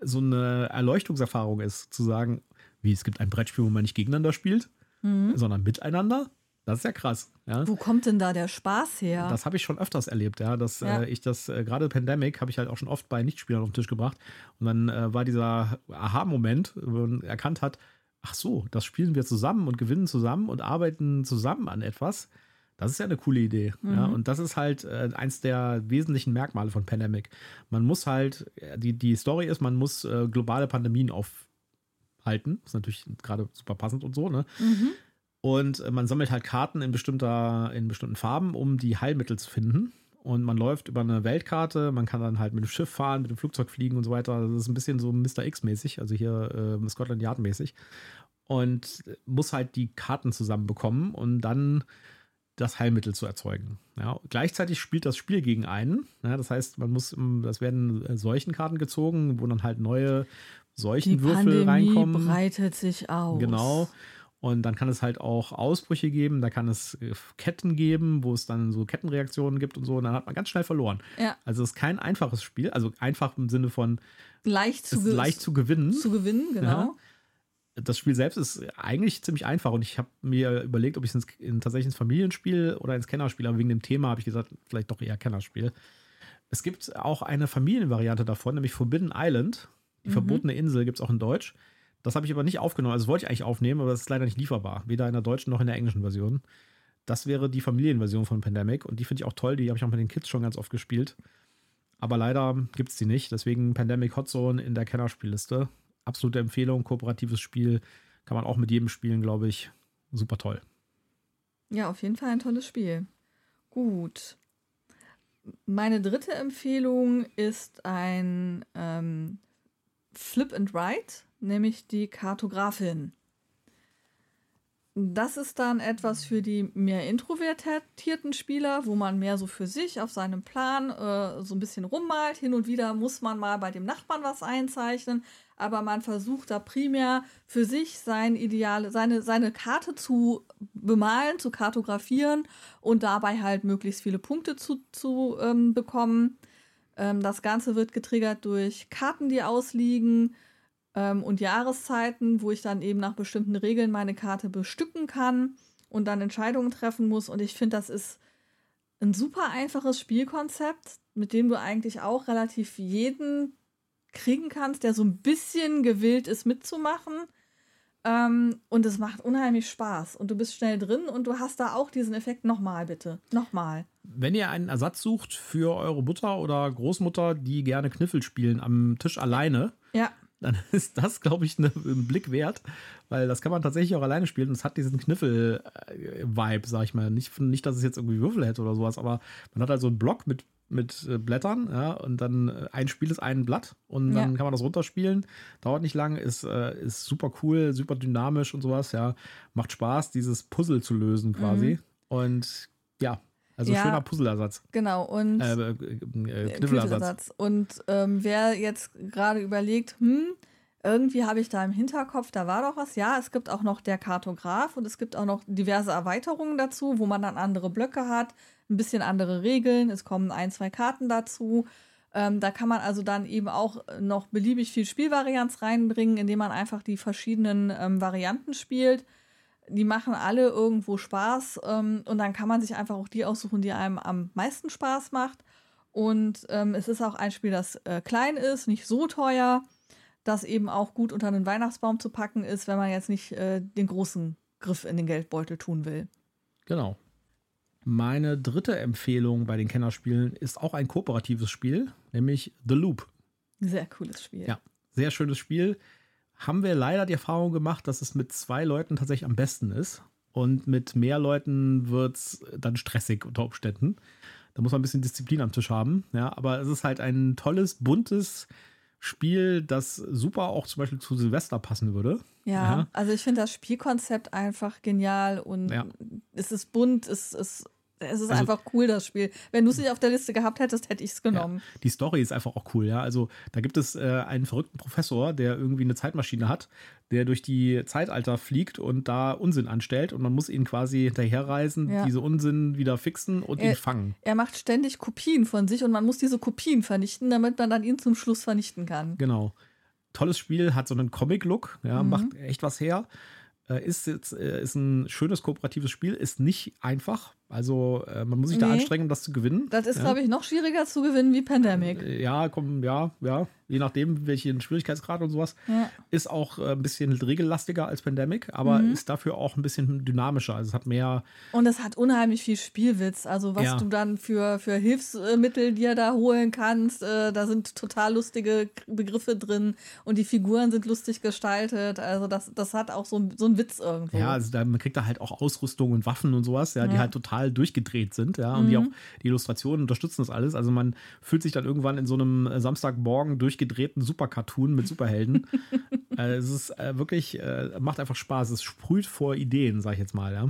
so eine Erleuchtungserfahrung ist, zu sagen, wie es gibt ein Brettspiel, wo man nicht gegeneinander spielt, mhm. sondern miteinander. Das ist ja krass. Ja. Wo kommt denn da der Spaß her? Das habe ich schon öfters erlebt, ja. Dass ja. Äh, ich das, äh, gerade Pandemic, habe ich halt auch schon oft bei Nichtspielern auf den Tisch gebracht. Und dann äh, war dieser Aha-Moment, wo man erkannt hat, ach so, das spielen wir zusammen und gewinnen zusammen und arbeiten zusammen an etwas. Das ist ja eine coole Idee. Mhm. Ja, und das ist halt äh, eins der wesentlichen Merkmale von Pandemic. Man muss halt, äh, die, die Story ist, man muss äh, globale Pandemien aufhalten. ist natürlich gerade super passend und so, ne? Mhm. Und äh, man sammelt halt Karten in, bestimmter, in bestimmten Farben, um die Heilmittel zu finden. Und man läuft über eine Weltkarte, man kann dann halt mit dem Schiff fahren, mit dem Flugzeug fliegen und so weiter. Das ist ein bisschen so Mr. X-mäßig, also hier äh, Scotland Yard-mäßig. Und muss halt die Karten zusammenbekommen und dann das Heilmittel zu erzeugen. Ja, gleichzeitig spielt das Spiel gegen einen. Ja, das heißt, man muss, das werden äh, Seuchenkarten gezogen, wo dann halt neue Seuchenwürfel die Pandemie reinkommen. breitet sich aus. Genau. Und dann kann es halt auch Ausbrüche geben, da kann es äh, Ketten geben, wo es dann so Kettenreaktionen gibt und so. Und dann hat man ganz schnell verloren. Ja. Also es ist kein einfaches Spiel, also einfach im Sinne von leicht zu, leicht zu gewinnen. Zu gewinnen, genau. Ja. Das Spiel selbst ist eigentlich ziemlich einfach und ich habe mir überlegt, ob ich es in, tatsächlich ins Familienspiel oder ins Kennerspiel, aber wegen dem Thema habe ich gesagt, vielleicht doch eher Kennerspiel. Es gibt auch eine Familienvariante davon, nämlich Forbidden Island. Die mhm. verbotene Insel gibt es auch in Deutsch. Das habe ich aber nicht aufgenommen. Also wollte ich eigentlich aufnehmen, aber das ist leider nicht lieferbar. Weder in der deutschen noch in der englischen Version. Das wäre die Familienversion von Pandemic und die finde ich auch toll. Die habe ich auch mit den Kids schon ganz oft gespielt. Aber leider gibt es die nicht. Deswegen Pandemic Hot Zone in der Kennerspielliste. Absolute Empfehlung, kooperatives Spiel. Kann man auch mit jedem spielen, glaube ich. Super toll. Ja, auf jeden Fall ein tolles Spiel. Gut. Meine dritte Empfehlung ist ein ähm, Flip and Write nämlich die Kartografin. Das ist dann etwas für die mehr introvertierten Spieler, wo man mehr so für sich auf seinem Plan äh, so ein bisschen rummalt. Hin und wieder muss man mal bei dem Nachbarn was einzeichnen, aber man versucht da primär für sich sein Ideal, seine, seine Karte zu bemalen, zu kartografieren und dabei halt möglichst viele Punkte zu, zu ähm, bekommen. Ähm, das Ganze wird getriggert durch Karten, die ausliegen ähm, und Jahreszeiten, wo ich dann eben nach bestimmten Regeln meine Karte bestücken kann und dann Entscheidungen treffen muss. Und ich finde, das ist ein super einfaches Spielkonzept, mit dem du eigentlich auch relativ jeden kriegen kannst, der so ein bisschen gewillt ist mitzumachen. Ähm, und es macht unheimlich Spaß. Und du bist schnell drin und du hast da auch diesen Effekt nochmal, bitte. Nochmal. Wenn ihr einen Ersatz sucht für eure Mutter oder Großmutter, die gerne Kniffel spielen am Tisch alleine, ja. Dann ist das, glaube ich, ne, ein Blick wert, weil das kann man tatsächlich auch alleine spielen und es hat diesen Kniffel-Vibe, sag ich mal. Nicht, nicht, dass es jetzt irgendwie Würfel hätte oder sowas, aber man hat halt so einen Block mit mit äh, Blättern, ja, und dann äh, ein Spiel ist ein Blatt und dann ja. kann man das runterspielen. Dauert nicht lang, ist, äh, ist super cool, super dynamisch und sowas, ja. Macht Spaß, dieses Puzzle zu lösen quasi. Mhm. Und ja, also ja, schöner Puzzleersatz. Genau, und äh, äh, äh, Kniffelersatz. Und ähm, wer jetzt gerade überlegt, hm, irgendwie habe ich da im Hinterkopf, da war doch was. Ja, es gibt auch noch der Kartograf und es gibt auch noch diverse Erweiterungen dazu, wo man dann andere Blöcke hat, ein bisschen andere Regeln. Es kommen ein, zwei Karten dazu. Ähm, da kann man also dann eben auch noch beliebig viel Spielvarianz reinbringen, indem man einfach die verschiedenen ähm, Varianten spielt. Die machen alle irgendwo Spaß ähm, und dann kann man sich einfach auch die aussuchen, die einem am meisten Spaß macht. Und ähm, es ist auch ein Spiel, das äh, klein ist, nicht so teuer das eben auch gut unter den Weihnachtsbaum zu packen ist, wenn man jetzt nicht äh, den großen Griff in den Geldbeutel tun will. Genau. Meine dritte Empfehlung bei den Kennerspielen ist auch ein kooperatives Spiel, nämlich The Loop. Sehr cooles Spiel. Ja, sehr schönes Spiel. Haben wir leider die Erfahrung gemacht, dass es mit zwei Leuten tatsächlich am besten ist. Und mit mehr Leuten wird es dann stressig unter Umständen. Da muss man ein bisschen Disziplin am Tisch haben. Ja, aber es ist halt ein tolles, buntes, Spiel, das super auch zum Beispiel zu Silvester passen würde. Ja, ja. also ich finde das Spielkonzept einfach genial und ja. es ist bunt, es ist es ist also, einfach cool, das Spiel. Wenn du es nicht auf der Liste gehabt hättest, hätte ich es genommen. Ja, die Story ist einfach auch cool, ja. Also da gibt es äh, einen verrückten Professor, der irgendwie eine Zeitmaschine hat, der durch die Zeitalter fliegt und da Unsinn anstellt und man muss ihn quasi hinterherreisen, ja. diese Unsinn wieder fixen und er, ihn fangen. Er macht ständig Kopien von sich und man muss diese Kopien vernichten, damit man dann ihn zum Schluss vernichten kann. Genau. Tolles Spiel, hat so einen Comic-Look, ja, mhm. macht echt was her. Äh, ist jetzt äh, ist ein schönes kooperatives Spiel, ist nicht einfach. Also äh, man muss sich nee. da anstrengen, um das zu gewinnen. Das ist, ja. glaube ich, noch schwieriger zu gewinnen wie Pandemic. Ja, komm, ja, ja je nachdem, welchen Schwierigkeitsgrad und sowas, ja. ist auch äh, ein bisschen regellastiger als Pandemic, aber mhm. ist dafür auch ein bisschen dynamischer. Also es hat mehr. Und es hat unheimlich viel Spielwitz. Also was ja. du dann für, für Hilfsmittel dir da holen kannst, äh, da sind total lustige Begriffe drin und die Figuren sind lustig gestaltet. Also das, das hat auch so, so einen Witz irgendwo. Ja, also da, man kriegt da halt auch Ausrüstung und Waffen und sowas, ja. die halt total durchgedreht sind, ja, und mhm. die auch die Illustrationen unterstützen das alles. Also man fühlt sich dann irgendwann in so einem Samstagmorgen durch durchgedrehten Super-Cartoon mit Superhelden. äh, es ist äh, wirklich, äh, macht einfach Spaß. Es sprüht vor Ideen, sag ich jetzt mal, ja.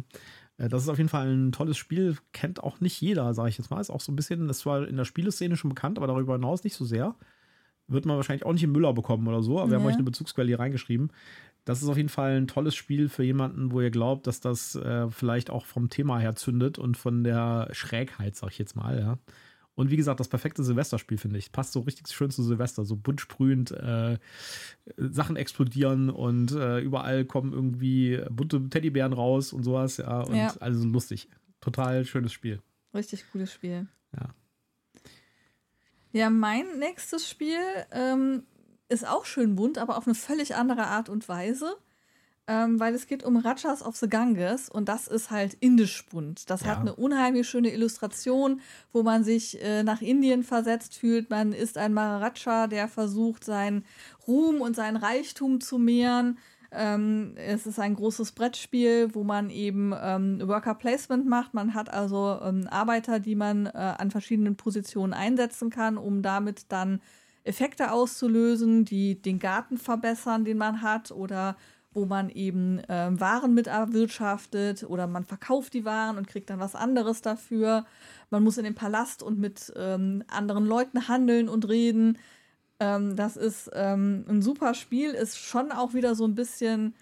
Äh, das ist auf jeden Fall ein tolles Spiel, kennt auch nicht jeder, sage ich jetzt mal. Ist auch so ein bisschen, das war in der Spieleszene schon bekannt, aber darüber hinaus nicht so sehr. Wird man wahrscheinlich auch nicht im Müller bekommen oder so, aber ja. wir haben euch eine Bezugsquelle hier reingeschrieben. Das ist auf jeden Fall ein tolles Spiel für jemanden, wo ihr glaubt, dass das äh, vielleicht auch vom Thema her zündet und von der Schrägheit, sag ich jetzt mal, ja. Und wie gesagt, das perfekte Silvesterspiel, finde ich. Passt so richtig schön zu Silvester. So bunt sprühend, äh, Sachen explodieren und äh, überall kommen irgendwie bunte Teddybären raus und sowas. Ja, und ja. also lustig. Total schönes Spiel. Richtig cooles Spiel. Ja. Ja, mein nächstes Spiel ähm, ist auch schön bunt, aber auf eine völlig andere Art und Weise ähm, weil es geht um Rajas of the Ganges und das ist halt indisch bunt. Das ja. hat eine unheimlich schöne Illustration, wo man sich äh, nach Indien versetzt fühlt. Man ist ein Maharaja, der versucht, seinen Ruhm und seinen Reichtum zu mehren. Ähm, es ist ein großes Brettspiel, wo man eben ähm, Worker Placement macht. Man hat also ähm, Arbeiter, die man äh, an verschiedenen Positionen einsetzen kann, um damit dann Effekte auszulösen, die den Garten verbessern, den man hat oder wo man eben äh, Waren mit erwirtschaftet oder man verkauft die Waren und kriegt dann was anderes dafür. Man muss in den Palast und mit ähm, anderen Leuten handeln und reden. Ähm, das ist ähm, ein super Spiel, ist schon auch wieder so ein bisschen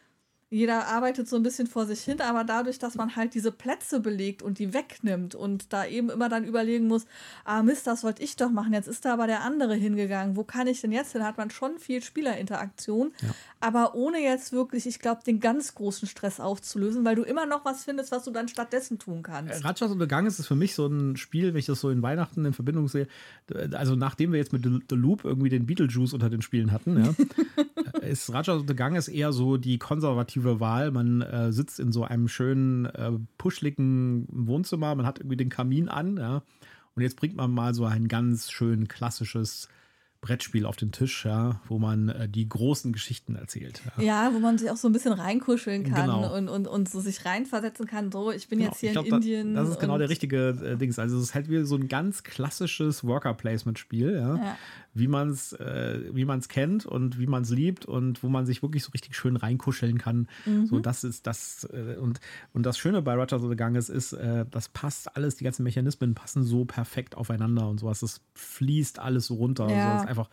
jeder arbeitet so ein bisschen vor sich hin, aber dadurch, dass man halt diese Plätze belegt und die wegnimmt und da eben immer dann überlegen muss, ah Mist, das wollte ich doch machen, jetzt ist da aber der andere hingegangen, wo kann ich denn jetzt hin? Hat man schon viel Spielerinteraktion, ja. aber ohne jetzt wirklich, ich glaube, den ganz großen Stress aufzulösen, weil du immer noch was findest, was du dann stattdessen tun kannst. Äh, Ratschas und Gang ist es für mich so ein Spiel, wenn ich das so in Weihnachten in Verbindung sehe, also nachdem wir jetzt mit The Loop irgendwie den Beetlejuice unter den Spielen hatten, ja, ist Ratschas und Gang ist eher so die konservative Wahl. Man äh, sitzt in so einem schönen, äh, puschligen Wohnzimmer, man hat irgendwie den Kamin an, ja. Und jetzt bringt man mal so ein ganz schön klassisches Brettspiel auf den Tisch, ja, wo man äh, die großen Geschichten erzählt. Ja. ja. wo man sich auch so ein bisschen reinkuscheln kann genau. und, und, und so sich reinversetzen kann. So, ich bin genau. jetzt hier glaub, in Indien. Das, ist genau der richtige äh, Dings. Also es ist halt wie so ein ganz klassisches Worker-Placement-Spiel, ja, ja. Wie man es äh, kennt und wie man es liebt und wo man sich wirklich so richtig schön reinkuscheln kann. Mhm. So, das ist das äh, und, und das Schöne bei Roger of the Ganges ist, äh, das passt alles, die ganzen Mechanismen passen so perfekt aufeinander und sowas. Das fließt alles so runter. Ja. So, einfach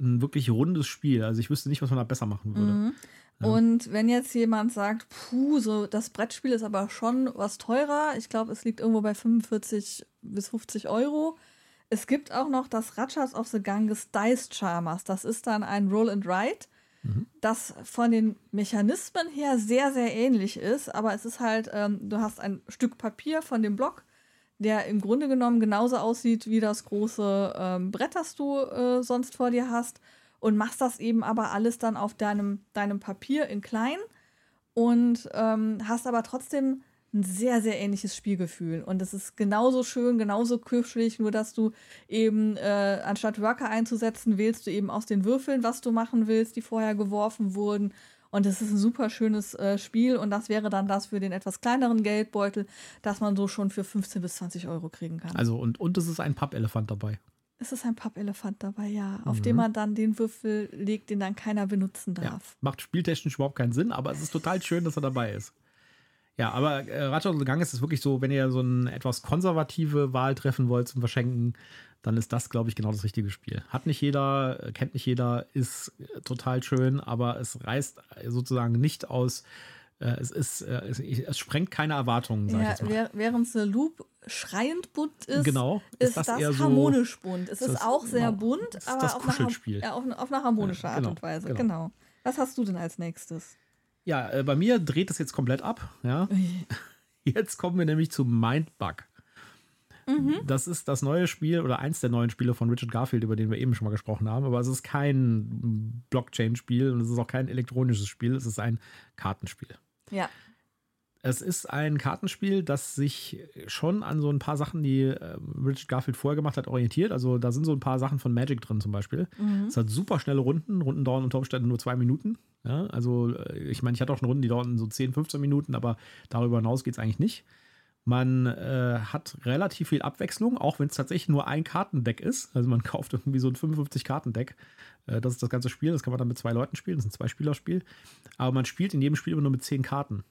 ein wirklich rundes Spiel. Also ich wüsste nicht, was man da besser machen würde. Mhm. Ja. Und wenn jetzt jemand sagt, puh, so das Brettspiel ist aber schon was teurer, ich glaube, es liegt irgendwo bei 45 bis 50 Euro. Es gibt auch noch das Ratchas of the Ganges Dice Charmers. Das ist dann ein Roll and Ride, mhm. das von den Mechanismen her sehr, sehr ähnlich ist. Aber es ist halt, ähm, du hast ein Stück Papier von dem Block der im Grunde genommen genauso aussieht wie das große ähm, Brett, das du äh, sonst vor dir hast. Und machst das eben aber alles dann auf deinem, deinem Papier in klein und ähm, hast aber trotzdem ein sehr, sehr ähnliches Spielgefühl. Und es ist genauso schön, genauso kuschelig, nur dass du eben äh, anstatt Worker einzusetzen, wählst du eben aus den Würfeln, was du machen willst, die vorher geworfen wurden. Und es ist ein super schönes äh, Spiel und das wäre dann das für den etwas kleineren Geldbeutel, das man so schon für 15 bis 20 Euro kriegen kann. Also und, und es ist ein Pappelefant dabei. Es ist ein Pappelefant dabei, ja, auf mhm. dem man dann den Würfel legt, den dann keiner benutzen darf. Ja, macht spieltechnisch überhaupt keinen Sinn, aber es ist total schön, dass er dabei ist. Ja, aber äh, Ratchet Gang ist es wirklich so, wenn ihr so eine etwas konservative Wahl treffen wollt zum Verschenken, dann ist das, glaube ich, genau das richtige Spiel. Hat nicht jeder, äh, kennt nicht jeder, ist äh, total schön, aber es reißt sozusagen nicht aus. Äh, es, ist, es, sprengt keine Erwartungen, sag ja, ich jetzt mal. Während The Loop schreiend bunt ist, genau, ist, ist das, das harmonisch so, bunt. Es ist, ist auch sehr genau, bunt, aber auf eine, auf, auf eine, harmonische ja, genau, Art und Weise. Genau. genau. Was hast du denn als nächstes? Ja, äh, bei mir dreht es jetzt komplett ab. Ja. Jetzt kommen wir nämlich zu Mindbug. Mhm. Das ist das neue Spiel oder eins der neuen Spiele von Richard Garfield, über den wir eben schon mal gesprochen haben. Aber es ist kein Blockchain-Spiel und es ist auch kein elektronisches Spiel. Es ist ein Kartenspiel. Ja. Es ist ein Kartenspiel, das sich schon an so ein paar Sachen, die äh, Richard Garfield vorher gemacht hat, orientiert. Also da sind so ein paar Sachen von Magic drin zum Beispiel. Mhm. Es hat super schnelle Runden. Runden dauern unter Umständen nur zwei Minuten. Ja, also äh, ich meine, ich hatte auch schon Runden, die dauern so 10, 15 Minuten, aber darüber hinaus geht es eigentlich nicht. Man äh, hat relativ viel Abwechslung, auch wenn es tatsächlich nur ein Kartendeck ist. Also man kauft irgendwie so ein 55-Kartendeck. Äh, das ist das ganze Spiel. Das kann man dann mit zwei Leuten spielen. Das ist ein Zwei-Spieler-Spiel. Aber man spielt in jedem Spiel immer nur mit zehn Karten.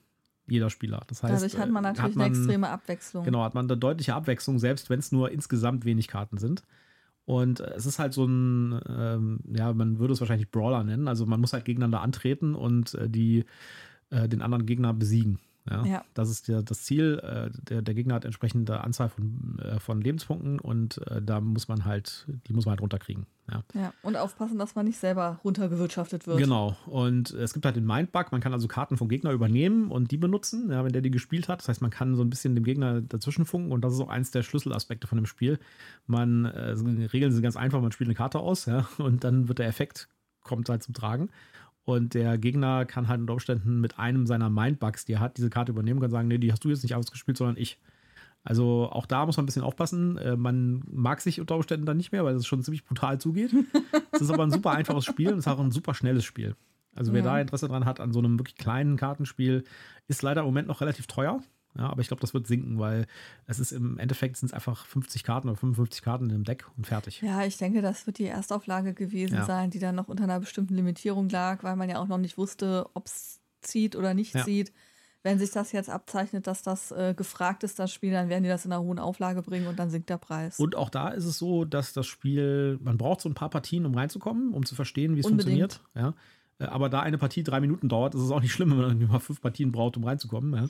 Jeder Spieler. Das heißt, Dadurch hat man äh, natürlich hat man, eine extreme Abwechslung. Genau, hat man eine deutliche Abwechslung, selbst wenn es nur insgesamt wenig Karten sind. Und es ist halt so ein, ähm, ja, man würde es wahrscheinlich Brawler nennen. Also man muss halt gegeneinander antreten und äh, die, äh, den anderen Gegner besiegen. Ja, ja. Das ist der, das Ziel. Äh, der, der Gegner hat entsprechende Anzahl von, äh, von Lebenspunkten und äh, da muss man halt, die muss man halt runterkriegen. Ja. ja, und aufpassen, dass man nicht selber runtergewirtschaftet wird. Genau. Und es gibt halt den Mindbug, man kann also Karten vom Gegner übernehmen und die benutzen, ja, wenn der die gespielt hat. Das heißt, man kann so ein bisschen dem Gegner dazwischen funken und das ist auch eins der Schlüsselaspekte von dem Spiel. Man, äh, Regeln sind ganz einfach, man spielt eine Karte aus, ja, und dann wird der Effekt kommt halt zum Tragen. Und der Gegner kann halt unter Umständen mit einem seiner Mindbugs, die er hat, diese Karte übernehmen und sagen, nee, die hast du jetzt nicht ausgespielt, sondern ich. Also auch da muss man ein bisschen aufpassen. Äh, man mag sich unter Umständen dann nicht mehr, weil es schon ziemlich brutal zugeht. Es ist aber ein super einfaches Spiel und es ist auch ein super schnelles Spiel. Also wer ja. da Interesse dran hat an so einem wirklich kleinen Kartenspiel, ist leider im Moment noch relativ teuer. Ja, aber ich glaube, das wird sinken, weil es ist im Endeffekt sind es einfach 50 Karten oder 55 Karten in dem Deck und fertig. Ja, ich denke, das wird die Erstauflage gewesen ja. sein, die dann noch unter einer bestimmten Limitierung lag, weil man ja auch noch nicht wusste, ob es zieht oder nicht ja. zieht. Wenn sich das jetzt abzeichnet, dass das äh, gefragt ist, das Spiel, dann werden die das in einer hohen Auflage bringen und dann sinkt der Preis. Und auch da ist es so, dass das Spiel, man braucht so ein paar Partien, um reinzukommen, um zu verstehen, wie es funktioniert. Ja. Äh, aber da eine Partie drei Minuten dauert, ist es auch nicht schlimm, wenn man mal fünf Partien braucht, um reinzukommen. Ja.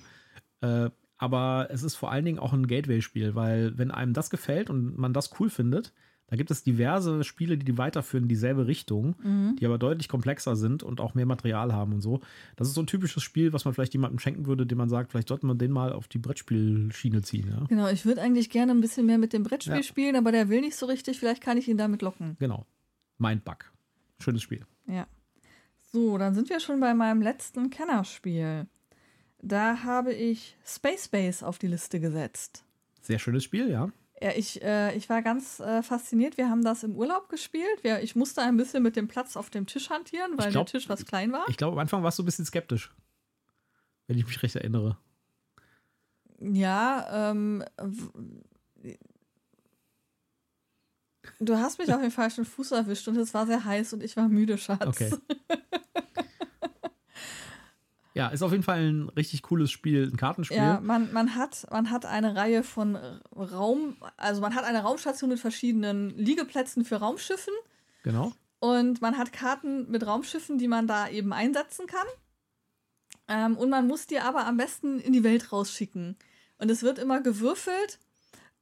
Äh, aber es ist vor allen Dingen auch ein Gateway-Spiel, weil wenn einem das gefällt und man das cool findet, da gibt es diverse Spiele, die die weiterführen in dieselbe Richtung, mhm. die aber deutlich komplexer sind und auch mehr Material haben und so. Das ist so ein typisches Spiel, was man vielleicht jemandem schenken würde, dem man sagt, vielleicht sollte man den mal auf die Brettspielschiene ziehen. Ja? Genau, ich würde eigentlich gerne ein bisschen mehr mit dem Brettspiel ja. spielen, aber der will nicht so richtig. Vielleicht kann ich ihn damit locken. Genau. Mindbug. Schönes Spiel. Ja. So, dann sind wir schon bei meinem letzten Kennerspiel. Da habe ich Space Base auf die Liste gesetzt. Sehr schönes Spiel, ja. Ja, ich, äh, ich war ganz äh, fasziniert. Wir haben das im Urlaub gespielt. Wir, ich musste ein bisschen mit dem Platz auf dem Tisch hantieren, weil glaub, der Tisch was klein war. Ich glaube, am Anfang warst du ein bisschen skeptisch. Wenn ich mich recht erinnere. Ja, ähm. Du hast mich auf den falschen Fuß erwischt und es war sehr heiß und ich war müde, Schatz. Okay. Ja, ist auf jeden Fall ein richtig cooles Spiel, ein Kartenspiel. Ja, man, man, hat, man hat eine Reihe von Raum, also man hat eine Raumstation mit verschiedenen Liegeplätzen für Raumschiffen. Genau. Und man hat Karten mit Raumschiffen, die man da eben einsetzen kann. Ähm, und man muss die aber am besten in die Welt rausschicken. Und es wird immer gewürfelt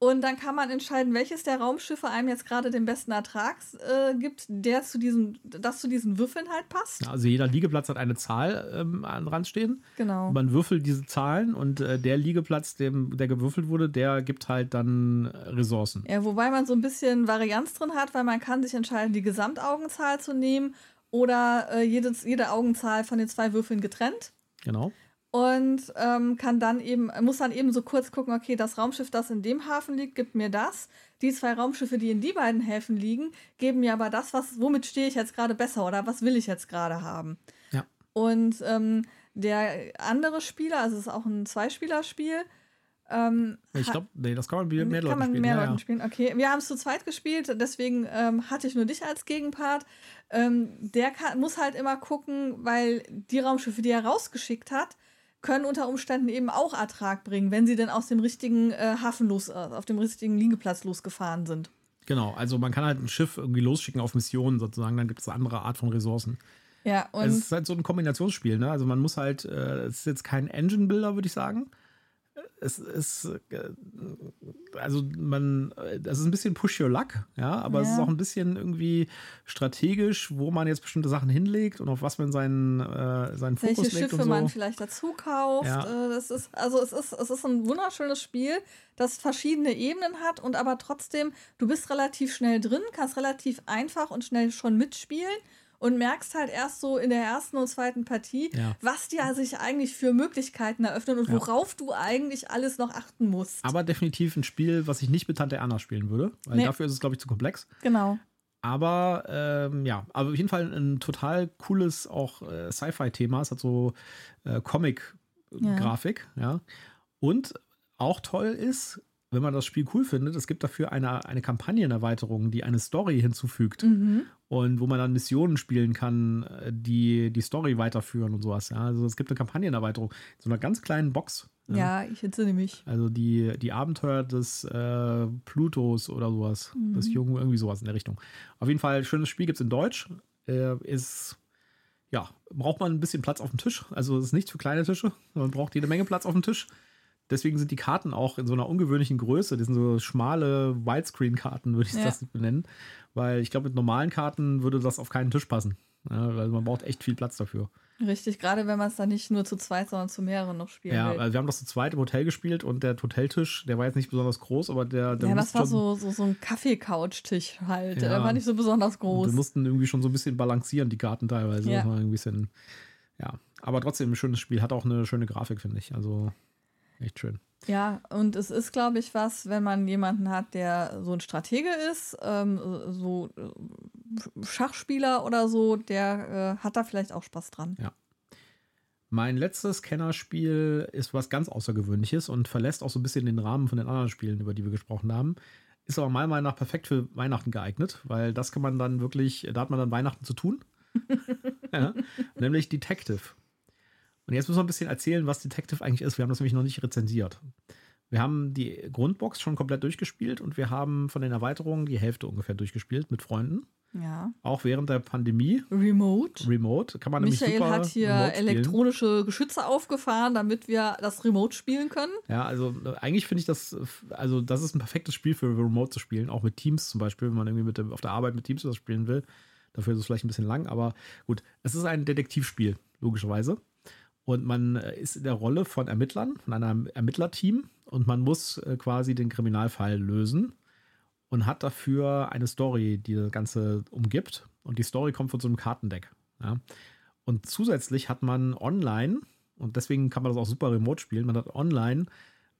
und dann kann man entscheiden, welches der Raumschiffe einem jetzt gerade den besten Ertrag äh, gibt, der zu diesen, das zu diesen Würfeln halt passt. Also jeder Liegeplatz hat eine Zahl ähm, an Rand stehen. Genau. Man würfelt diese Zahlen und äh, der Liegeplatz, dem, der gewürfelt wurde, der gibt halt dann Ressourcen. Ja, wobei man so ein bisschen Varianz drin hat, weil man kann sich entscheiden, die Gesamtaugenzahl zu nehmen oder äh, jedes, jede Augenzahl von den zwei Würfeln getrennt. Genau und ähm, kann dann eben, muss dann eben so kurz gucken, okay, das Raumschiff, das in dem Hafen liegt, gibt mir das. Die zwei Raumschiffe, die in die beiden Häfen liegen, geben mir aber das, was, womit stehe ich jetzt gerade besser oder was will ich jetzt gerade haben. Ja. Und ähm, der andere Spieler, also es ist auch ein Zweispielerspiel, ähm, ich glaube, nee, das kann man mit mehr Leuten spielen. Mehr ja, Leuten ja. spielen. Okay, wir haben es zu zweit gespielt, deswegen ähm, hatte ich nur dich als Gegenpart. Ähm, der kann, muss halt immer gucken, weil die Raumschiffe, die er rausgeschickt hat, können unter Umständen eben auch Ertrag bringen, wenn sie denn aus dem richtigen äh, Hafen los, äh, auf dem richtigen Liegeplatz losgefahren sind. Genau, also man kann halt ein Schiff irgendwie losschicken auf Missionen sozusagen, dann gibt es eine andere Art von Ressourcen. Ja, und es ist halt so ein Kombinationsspiel, ne? Also man muss halt, äh, es ist jetzt kein Engine-Builder, würde ich sagen, es ist, äh, also man, das ist ein bisschen Push Your Luck, ja, aber ja. es ist auch ein bisschen irgendwie strategisch, wo man jetzt bestimmte Sachen hinlegt und auf was man seinen, äh, seinen Fokus Welche legt. Welche Schiffe so. man vielleicht dazu kauft. Ja. Äh, das ist, also es ist, es ist ein wunderschönes Spiel, das verschiedene Ebenen hat und aber trotzdem, du bist relativ schnell drin, kannst relativ einfach und schnell schon mitspielen und merkst halt erst so in der ersten und zweiten Partie, ja. was dir sich eigentlich für Möglichkeiten eröffnen und worauf ja. du eigentlich alles noch achten musst. Aber definitiv ein Spiel, was ich nicht mit Tante Erna spielen würde, weil nee. dafür ist es, glaube ich, zu komplex. Genau. Aber ähm, ja, aber auf jeden Fall ein total cooles auch äh, Sci-Fi-Thema. Es hat so äh, Comic-Grafik, ja. ja. Und auch toll ist, wenn man das Spiel cool findet, es gibt dafür eine, eine Kampagnenerweiterung, die eine Story hinzufügt. Mhm. Und wo man dann Missionen spielen kann, äh, die die Story weiterführen und sowas. Ja, also es gibt eine Kampagnenerweiterung, so einer ganz kleinen Box. Ja, ja ich entsinne mich. Also die, die Abenteuer des äh, Plutos oder sowas. Mhm. Des Jungen, irgendwie sowas in der Richtung. Auf jeden Fall, schönes Spiel gibt es in Deutsch. Äh, ist, ja, braucht man ein bisschen Platz auf dem Tisch. Also es ist nicht für kleine Tische. Man braucht jede Menge Platz auf dem Tisch. Deswegen sind die Karten auch in so einer ungewöhnlichen Größe. Das sind so schmale Widescreen-Karten, würde ich ja. das benennen. Weil ich glaube, mit normalen Karten würde das auf keinen Tisch passen. Ja, weil man braucht echt viel Platz dafür. Richtig, gerade wenn man es dann nicht nur zu zweit, sondern zu mehreren noch spielen ja, will. Also wir haben das zu zweit im Hotel gespielt und der Hoteltisch, der war jetzt nicht besonders groß, aber der. der ja, das war so, so, so ein Kaffeecouch-Tisch halt. Ja, der war nicht so besonders groß. wir mussten irgendwie schon so ein bisschen balancieren, die Karten teilweise. Ja. Das war ein bisschen, ja. Aber trotzdem ein schönes Spiel. Hat auch eine schöne Grafik, finde ich. Also echt schön. Ja, und es ist, glaube ich, was, wenn man jemanden hat, der so ein Stratege ist, ähm, so äh, Schachspieler oder so, der äh, hat da vielleicht auch Spaß dran. Ja. Mein letztes Kennerspiel ist was ganz Außergewöhnliches und verlässt auch so ein bisschen den Rahmen von den anderen Spielen, über die wir gesprochen haben. Ist aber meiner Meinung nach perfekt für Weihnachten geeignet, weil das kann man dann wirklich, da hat man dann Weihnachten zu tun. ja, nämlich Detective. Und jetzt müssen wir ein bisschen erzählen, was Detective eigentlich ist. Wir haben das nämlich noch nicht rezensiert. Wir haben die Grundbox schon komplett durchgespielt und wir haben von den Erweiterungen die Hälfte ungefähr durchgespielt mit Freunden. Ja. Auch während der Pandemie. Remote. Remote. Kann man Michael nämlich super hat hier elektronische Geschütze aufgefahren, damit wir das Remote spielen können. Ja, also eigentlich finde ich das, also das ist ein perfektes Spiel für Remote zu spielen, auch mit Teams zum Beispiel, wenn man irgendwie mit dem, auf der Arbeit mit Teams was spielen will. Dafür ist es vielleicht ein bisschen lang, aber gut. Es ist ein Detektivspiel, logischerweise. Und man äh, ist in der Rolle von Ermittlern, von einem Ermittlerteam und man muss äh, quasi den Kriminalfall lösen und hat dafür eine Story, die das Ganze umgibt. Und die Story kommt von so einem Kartendeck. Ja. Und zusätzlich hat man online, und deswegen kann man das auch super remote spielen, man hat online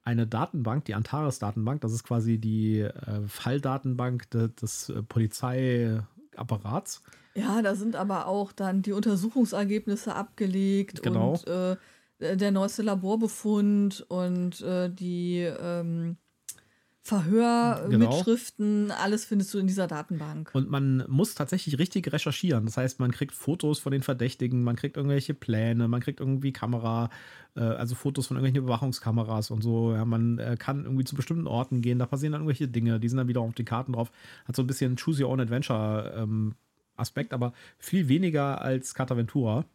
eine Datenbank, die Antares-Datenbank, das ist quasi die äh, Falldatenbank de, des äh, Polizeiapparats. Ja, da sind aber auch dann die Untersuchungsergebnisse abgelegt Genau. und äh, der neueste Laborbefund und äh, die ähm, Verhörmitschriften, alles findest du in dieser Datenbank. Und man muss tatsächlich richtig recherchieren. Das heißt, man kriegt Fotos von den Verdächtigen, man kriegt irgendwelche Pläne, man kriegt irgendwie Kamera, äh, also Fotos von irgendwelchen Überwachungskameras und so. Ja, man äh, kann irgendwie zu bestimmten Orten gehen, da passieren dann irgendwelche Dinge, die sind dann wieder auf den Karten drauf. Hat so ein bisschen Choose Your Own Adventure ähm, Aspekt, aber viel weniger als Cartaventura.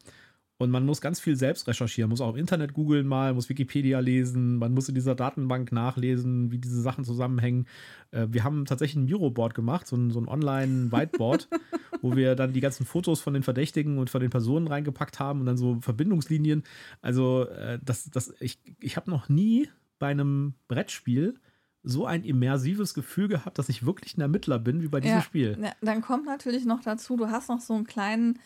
Und man muss ganz viel selbst recherchieren, muss auch im Internet googeln mal, muss Wikipedia lesen, man muss in dieser Datenbank nachlesen, wie diese Sachen zusammenhängen. Äh, wir haben tatsächlich ein Miroboard gemacht, so ein, so ein Online-Whiteboard, wo wir dann die ganzen Fotos von den Verdächtigen und von den Personen reingepackt haben und dann so Verbindungslinien. Also äh, das, das, ich, ich habe noch nie bei einem Brettspiel so ein immersives Gefühl gehabt, dass ich wirklich ein Ermittler bin, wie bei diesem ja, Spiel. Ja, dann kommt natürlich noch dazu, du hast noch so einen kleinen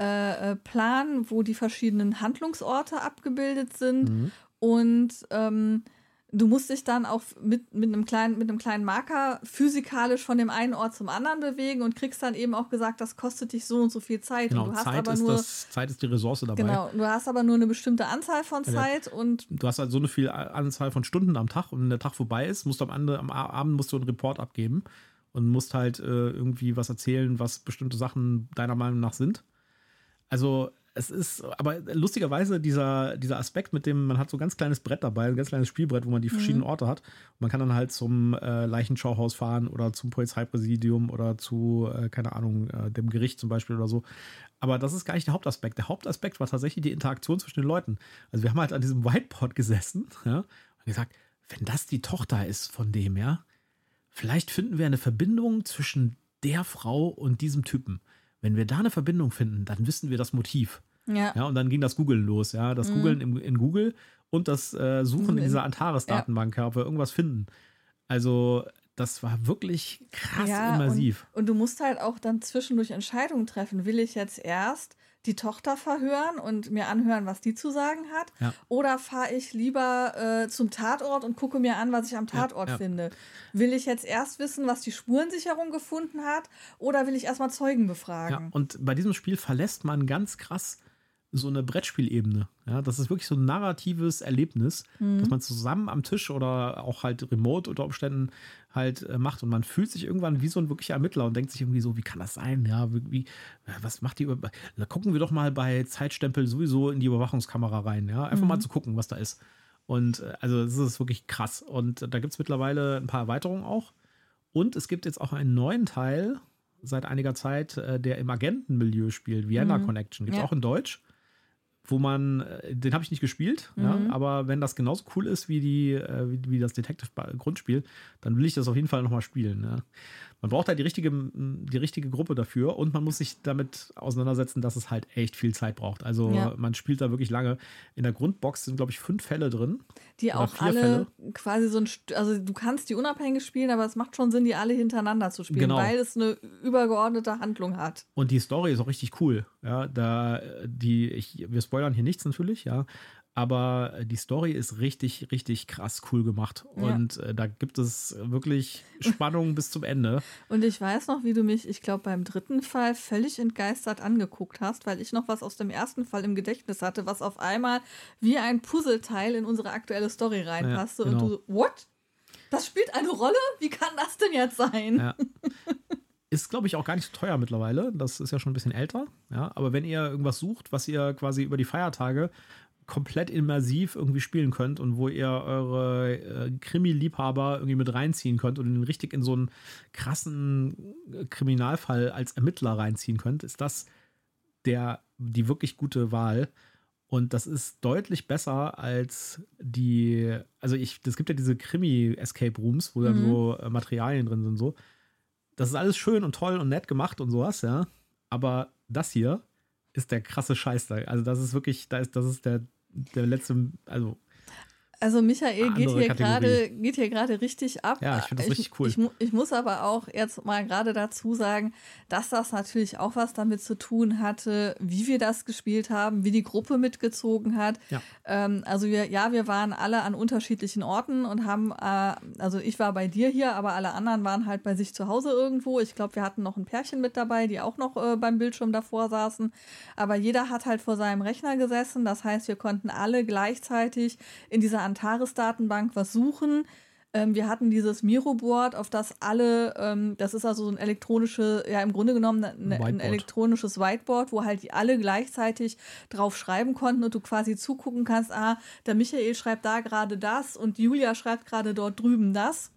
äh, äh, Plan, wo die verschiedenen Handlungsorte abgebildet sind Mhm. und ähm, du musst dich dann auch mit, mit, einem kleinen, mit einem kleinen Marker physikalisch von dem einen Ort zum anderen bewegen und kriegst dann eben auch gesagt, das kostet dich so und so viel Zeit. Genau, und du hast Zeit aber ist, nur das, Zeit ist die Ressource dabei. genau, du hast aber nur eine bestimmte Anzahl von Ja. Zeit und Du hast halt so eine viel Anzahl von Stunden am Tag und wenn der Tag vorbei ist, musst du am, Ende, am Abend musst du einen Report abgeben und musst halt äh, irgendwie was erzählen, was bestimmte Sachen deiner Meinung nach sind. Also es ist, aber lustigerweise dieser, dieser Aspekt mit dem, man hat so ein ganz kleines Brett dabei, ein ganz kleines Spielbrett, wo man die verschiedenen Orte hat. Und man kann dann halt zum äh, Leichenschauhaus fahren oder zum Polizeipräsidium oder zu, äh, keine Ahnung, äh, dem Gericht zum Beispiel oder so. Aber das ist gar nicht der Hauptaspekt. Der Hauptaspekt war tatsächlich die Interaktion zwischen den Leuten. Also wir haben halt an diesem Whiteboard gesessen ja, und gesagt, wenn das die Tochter ist von dem, ja, vielleicht finden wir eine Verbindung zwischen der Frau und diesem Typen. Wenn wir da eine Verbindung finden, dann wissen wir das Motiv. ja. Ja, und dann ging das Googlen los, ja. Das Mhm. Googlen in, in Google und das äh, Suchen in dieser Antares-Datenbank, ja. ob wir irgendwas finden. Also, das war wirklich krass Ja, immersiv. Und du musst halt auch dann zwischendurch Entscheidungen treffen. Will ich jetzt erst die Tochter verhören und mir anhören, was die zu sagen hat? Ja. Oder fahre ich lieber äh, zum Tatort und gucke mir an, was ich am Tatort ja. finde? Will ich jetzt erst wissen, was die Spurensicherung gefunden hat? Oder will ich erstmal Zeugen Ja, befragen? und bei diesem Spiel verlässt man ganz krass so eine Brettspielebene. Ja, das ist wirklich so ein narratives Erlebnis, Mhm. das man zusammen am Tisch oder auch halt remote unter Umständen halt äh, macht. Und man fühlt sich irgendwann wie so ein wirklicher Ermittler und denkt sich irgendwie so, wie kann das sein? Ja, wie, wie- was macht die? Über da gucken wir doch mal bei Zeitstempel sowieso in die Überwachungskamera rein. Ja, einfach mal zu gucken, was da ist. Und äh, also es ist wirklich krass. Und da gibt es mittlerweile ein paar Erweiterungen auch. Und es gibt jetzt auch einen neuen Teil seit einiger Zeit, äh, der im Agentenmilieu spielt, Vienna Mhm. Connection. Gibt es Ja. auch in Deutsch, wo man, äh, den habe ich nicht gespielt, ja, Mhm. aber wenn das genauso cool ist wie, die, äh, wie, wie das Detective-Grundspiel, dann will ich das auf jeden Fall nochmal spielen. Ja. Man braucht halt die richtige, die richtige Gruppe dafür und man muss sich damit auseinandersetzen, dass es halt echt viel Zeit braucht. Also Ja. man spielt da wirklich lange. In der Grundbox sind, glaube ich, fünf Fälle drin. Die auch alle Fälle. quasi so ein, also du kannst die unabhängig spielen, aber es macht schon Sinn, die alle hintereinander zu spielen, Genau. weil es eine übergeordnete Handlung hat. Und die Story ist auch richtig cool. Ja, da die, ich, wir spoilern hier nichts natürlich, ja. Aber die Story ist richtig, richtig krass cool gemacht. Ja. Und äh, da gibt es wirklich Spannung bis zum Ende. Und ich weiß noch, wie du mich, ich glaube, beim dritten Fall völlig entgeistert angeguckt hast, weil ich noch was aus dem ersten Fall im Gedächtnis hatte, was auf einmal wie ein Puzzleteil in unsere aktuelle Story reinpasste. genau. Und du so, what? Das spielt eine Rolle? Wie kann das denn jetzt sein? Ja. Ist, glaube ich, auch gar nicht so teuer mittlerweile. Das ist ja schon ein bisschen älter. Ja, aber wenn ihr irgendwas sucht, was ihr quasi über die Feiertage komplett immersiv irgendwie spielen könnt und wo ihr eure äh, Krimi-Liebhaber irgendwie mit reinziehen könnt und ihn richtig in so einen krassen äh, Kriminalfall als Ermittler reinziehen könnt, ist das der, die wirklich gute Wahl. Und das ist deutlich besser als die, also ich, es gibt ja diese Krimi-Escape Rooms, wo dann Mhm. so äh, Materialien drin sind, so. Das ist alles schön und toll und nett gemacht und sowas, ja. Aber das hier ist der krasse Scheiß da. Also das ist wirklich, da ist, das ist der, der letzte, also Also Michael geht hier gerade geht hier gerade richtig ab. Ja, ich finde das richtig cool. Ich, ich muss aber auch jetzt mal gerade dazu sagen, dass das natürlich auch was damit zu tun hatte, wie wir das gespielt haben, wie die Gruppe mitgezogen hat. Ja. Ähm, also wir, ja, wir waren alle an unterschiedlichen Orten und haben, äh, also ich war bei dir hier, aber alle anderen waren halt bei sich zu Hause irgendwo. Ich glaube, wir hatten noch ein Pärchen mit dabei, die auch noch äh, beim Bildschirm davor saßen. Aber jeder hat halt vor seinem Rechner gesessen. Das heißt, wir konnten alle gleichzeitig in dieser Antares-Datenbank was suchen. Ähm, wir hatten dieses Miro-Board, auf das alle, ähm, das ist also so ein elektronische, ja im Grunde genommen ne, ein Whiteboard. elektronisches Whiteboard, wo halt die alle gleichzeitig drauf schreiben konnten und du quasi zugucken kannst, ah, der Michael schreibt da gerade das und Julia schreibt gerade dort drüben das.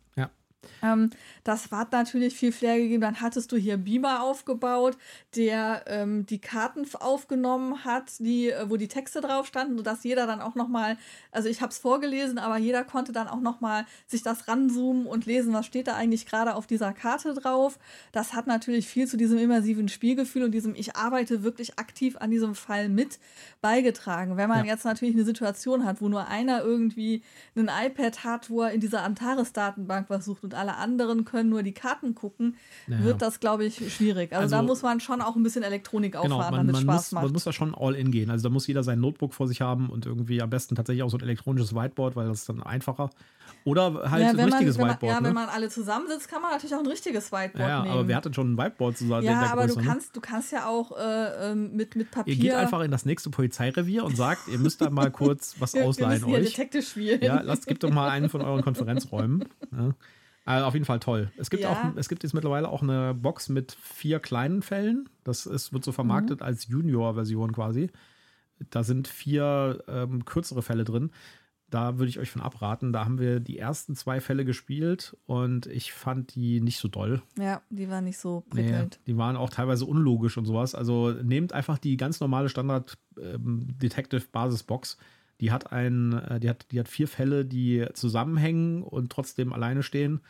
Ähm, das hat natürlich viel Flair gegeben. Dann hattest du hier Beamer aufgebaut, der ähm, die Karten aufgenommen hat, die, äh, wo die Texte drauf standen, sodass jeder dann auch nochmal, also ich habe es vorgelesen, aber jeder konnte dann auch nochmal sich das ranzoomen und lesen, was steht da eigentlich gerade auf dieser Karte drauf. Das hat natürlich viel zu diesem immersiven Spielgefühl und diesem Ich arbeite wirklich aktiv an diesem Fall mit beigetragen. Wenn man Ja. jetzt natürlich eine Situation hat, wo nur einer irgendwie ein iPad hat, wo er in dieser Antares-Datenbank was sucht und alle anderen können nur die Karten gucken, Ja. wird das, glaube ich, schwierig. Also, Also- da muss man schon auch ein bisschen Elektronik Genau, auffahren, man, damit es man, Spaß muss, macht. man muss da schon all in gehen. Also da muss jeder sein Notebook vor sich haben und irgendwie am besten tatsächlich auch so ein elektronisches Whiteboard, weil das ist dann einfacher. Oder halt ja, ein man, richtiges man, Whiteboard. ja, ne? wenn man alle zusammensitzt, kann man natürlich auch ein richtiges Whiteboard ja, nehmen. aber wer hat denn schon ein Whiteboard zusammen? ja, aber du Größe, ne? kannst, du kannst ja auch äh, ähm, mit, mit Papier. Ihr geht einfach in das nächste Polizeirevier und sagt, ihr müsst da mal kurz was wir, wir ausleihen müssen euch. Detective spielen. Ja, lasst, gebt doch mal einen von euren Konferenzräumen. Ja. Also auf jeden Fall toll. Es gibt Ja. auch, es gibt jetzt mittlerweile auch eine Box mit vier kleinen Fällen. Das ist, wird so vermarktet Mhm. als Junior-Version quasi. Da sind vier ähm, kürzere Fälle drin. Da würde ich euch von abraten. Da haben wir die ersten zwei Fälle gespielt und ich fand die nicht so doll. Ja, die war nicht so Nee, prickelnd. die waren auch teilweise unlogisch und sowas. Also nehmt einfach die ganz normale Standard ähm. Die hat ein, äh, die hat, die hat vier Fälle, die zusammenhängen und trotzdem alleine stehen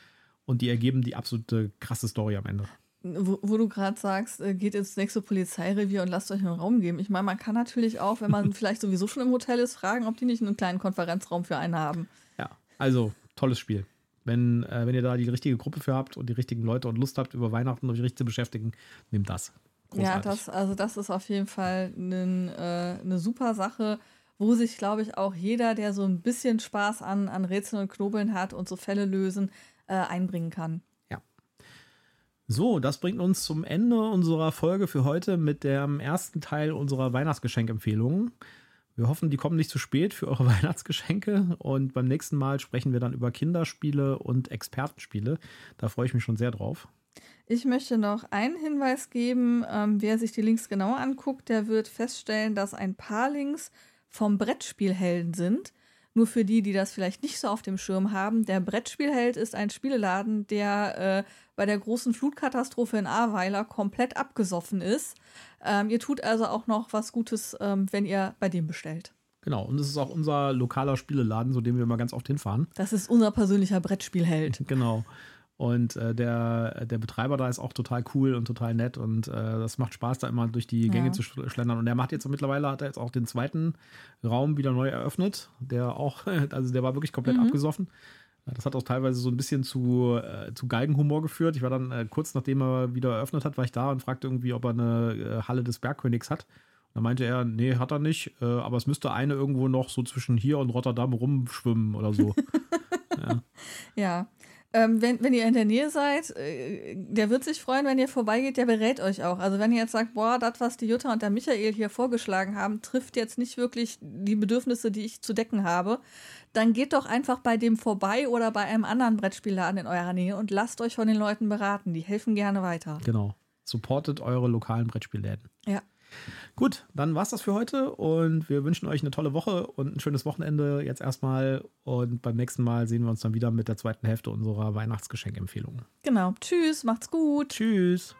und die ergeben die absolute krasse Story am Ende. Wo, wo du gerade sagst, äh, geht ins nächste Polizeirevier und lasst euch einen Raum geben. Ich meine, man kann natürlich auch, wenn man vielleicht sowieso schon im Hotel ist, fragen, ob die nicht einen kleinen Konferenzraum für einen haben. Ja, also tolles Spiel. Wenn, äh, wenn ihr da die richtige Gruppe für habt und die richtigen Leute und Lust habt, über Weihnachten euch richtig zu beschäftigen, nehmt das. Ja, Großartig. das, also das ist auf jeden Fall nen, äh, eine super Sache, wo sich, glaube ich, auch jeder, der so ein bisschen Spaß an, an Rätseln und Knobeln hat und so Fälle lösen, äh, einbringen kann. So, das bringt uns zum Ende unserer Folge für heute mit dem ersten Teil unserer Weihnachtsgeschenkempfehlungen. Wir hoffen, die kommen nicht zu spät für eure Weihnachtsgeschenke und beim nächsten Mal sprechen wir dann über Kinderspiele und Expertenspiele. Da freue ich mich schon sehr drauf. Ich möchte noch einen Hinweis geben. Ähm, wer sich die Links genauer anguckt, der wird feststellen, dass ein paar Links vom Brettspielhelden sind. Nur für die, die das vielleicht nicht so auf dem Schirm haben. Der Brettspielheld ist ein Spieleladen, der äh, bei der großen Flutkatastrophe in Ahrweiler komplett abgesoffen ist. Ähm, ihr tut also auch noch was Gutes, ähm, wenn ihr bei dem bestellt. Genau, und es ist auch unser lokaler Spieleladen, zu dem wir mal ganz oft hinfahren. Das ist unser persönlicher Brettspielheld. Genau. Und äh, der, der Betreiber da ist auch total cool und total nett und äh, das macht Spaß, da immer durch die Gänge Ja. zu schl- schlendern. Und der macht jetzt mittlerweile, hat er jetzt auch den zweiten Raum wieder neu eröffnet, der auch, also der war wirklich komplett abgesoffen. Ja, Das hat auch teilweise so ein bisschen zu, äh, zu Galgenhumor geführt. Ich war dann äh, kurz nachdem er wieder eröffnet hat, war ich da und fragte irgendwie, ob er eine äh, Halle des Bergkönigs hat. Da meinte er, nee, hat er nicht, äh, aber es müsste eine irgendwo noch so zwischen hier und Rotterdam rumschwimmen oder so. Ja. Ähm, wenn, wenn ihr in der Nähe seid, äh, der wird sich freuen, wenn ihr vorbeigeht, der berät euch auch. Also wenn ihr jetzt sagt, boah, das, was die Jutta und der Michael hier vorgeschlagen haben, trifft jetzt nicht wirklich die Bedürfnisse, die ich zu decken habe, dann geht doch einfach bei dem vorbei oder bei einem anderen Brettspielladen in eurer Nähe und lasst euch von den Leuten beraten. Die helfen gerne weiter. Genau. Supportet eure lokalen Brettspielläden. Ja. Gut, dann war's das für heute und wir wünschen euch eine tolle Woche und ein schönes Wochenende jetzt erstmal. Und beim nächsten Mal sehen wir uns dann wieder mit der zweiten Hälfte unserer Weihnachtsgeschenkempfehlungen. Genau. Tschüss, macht's gut. Tschüss.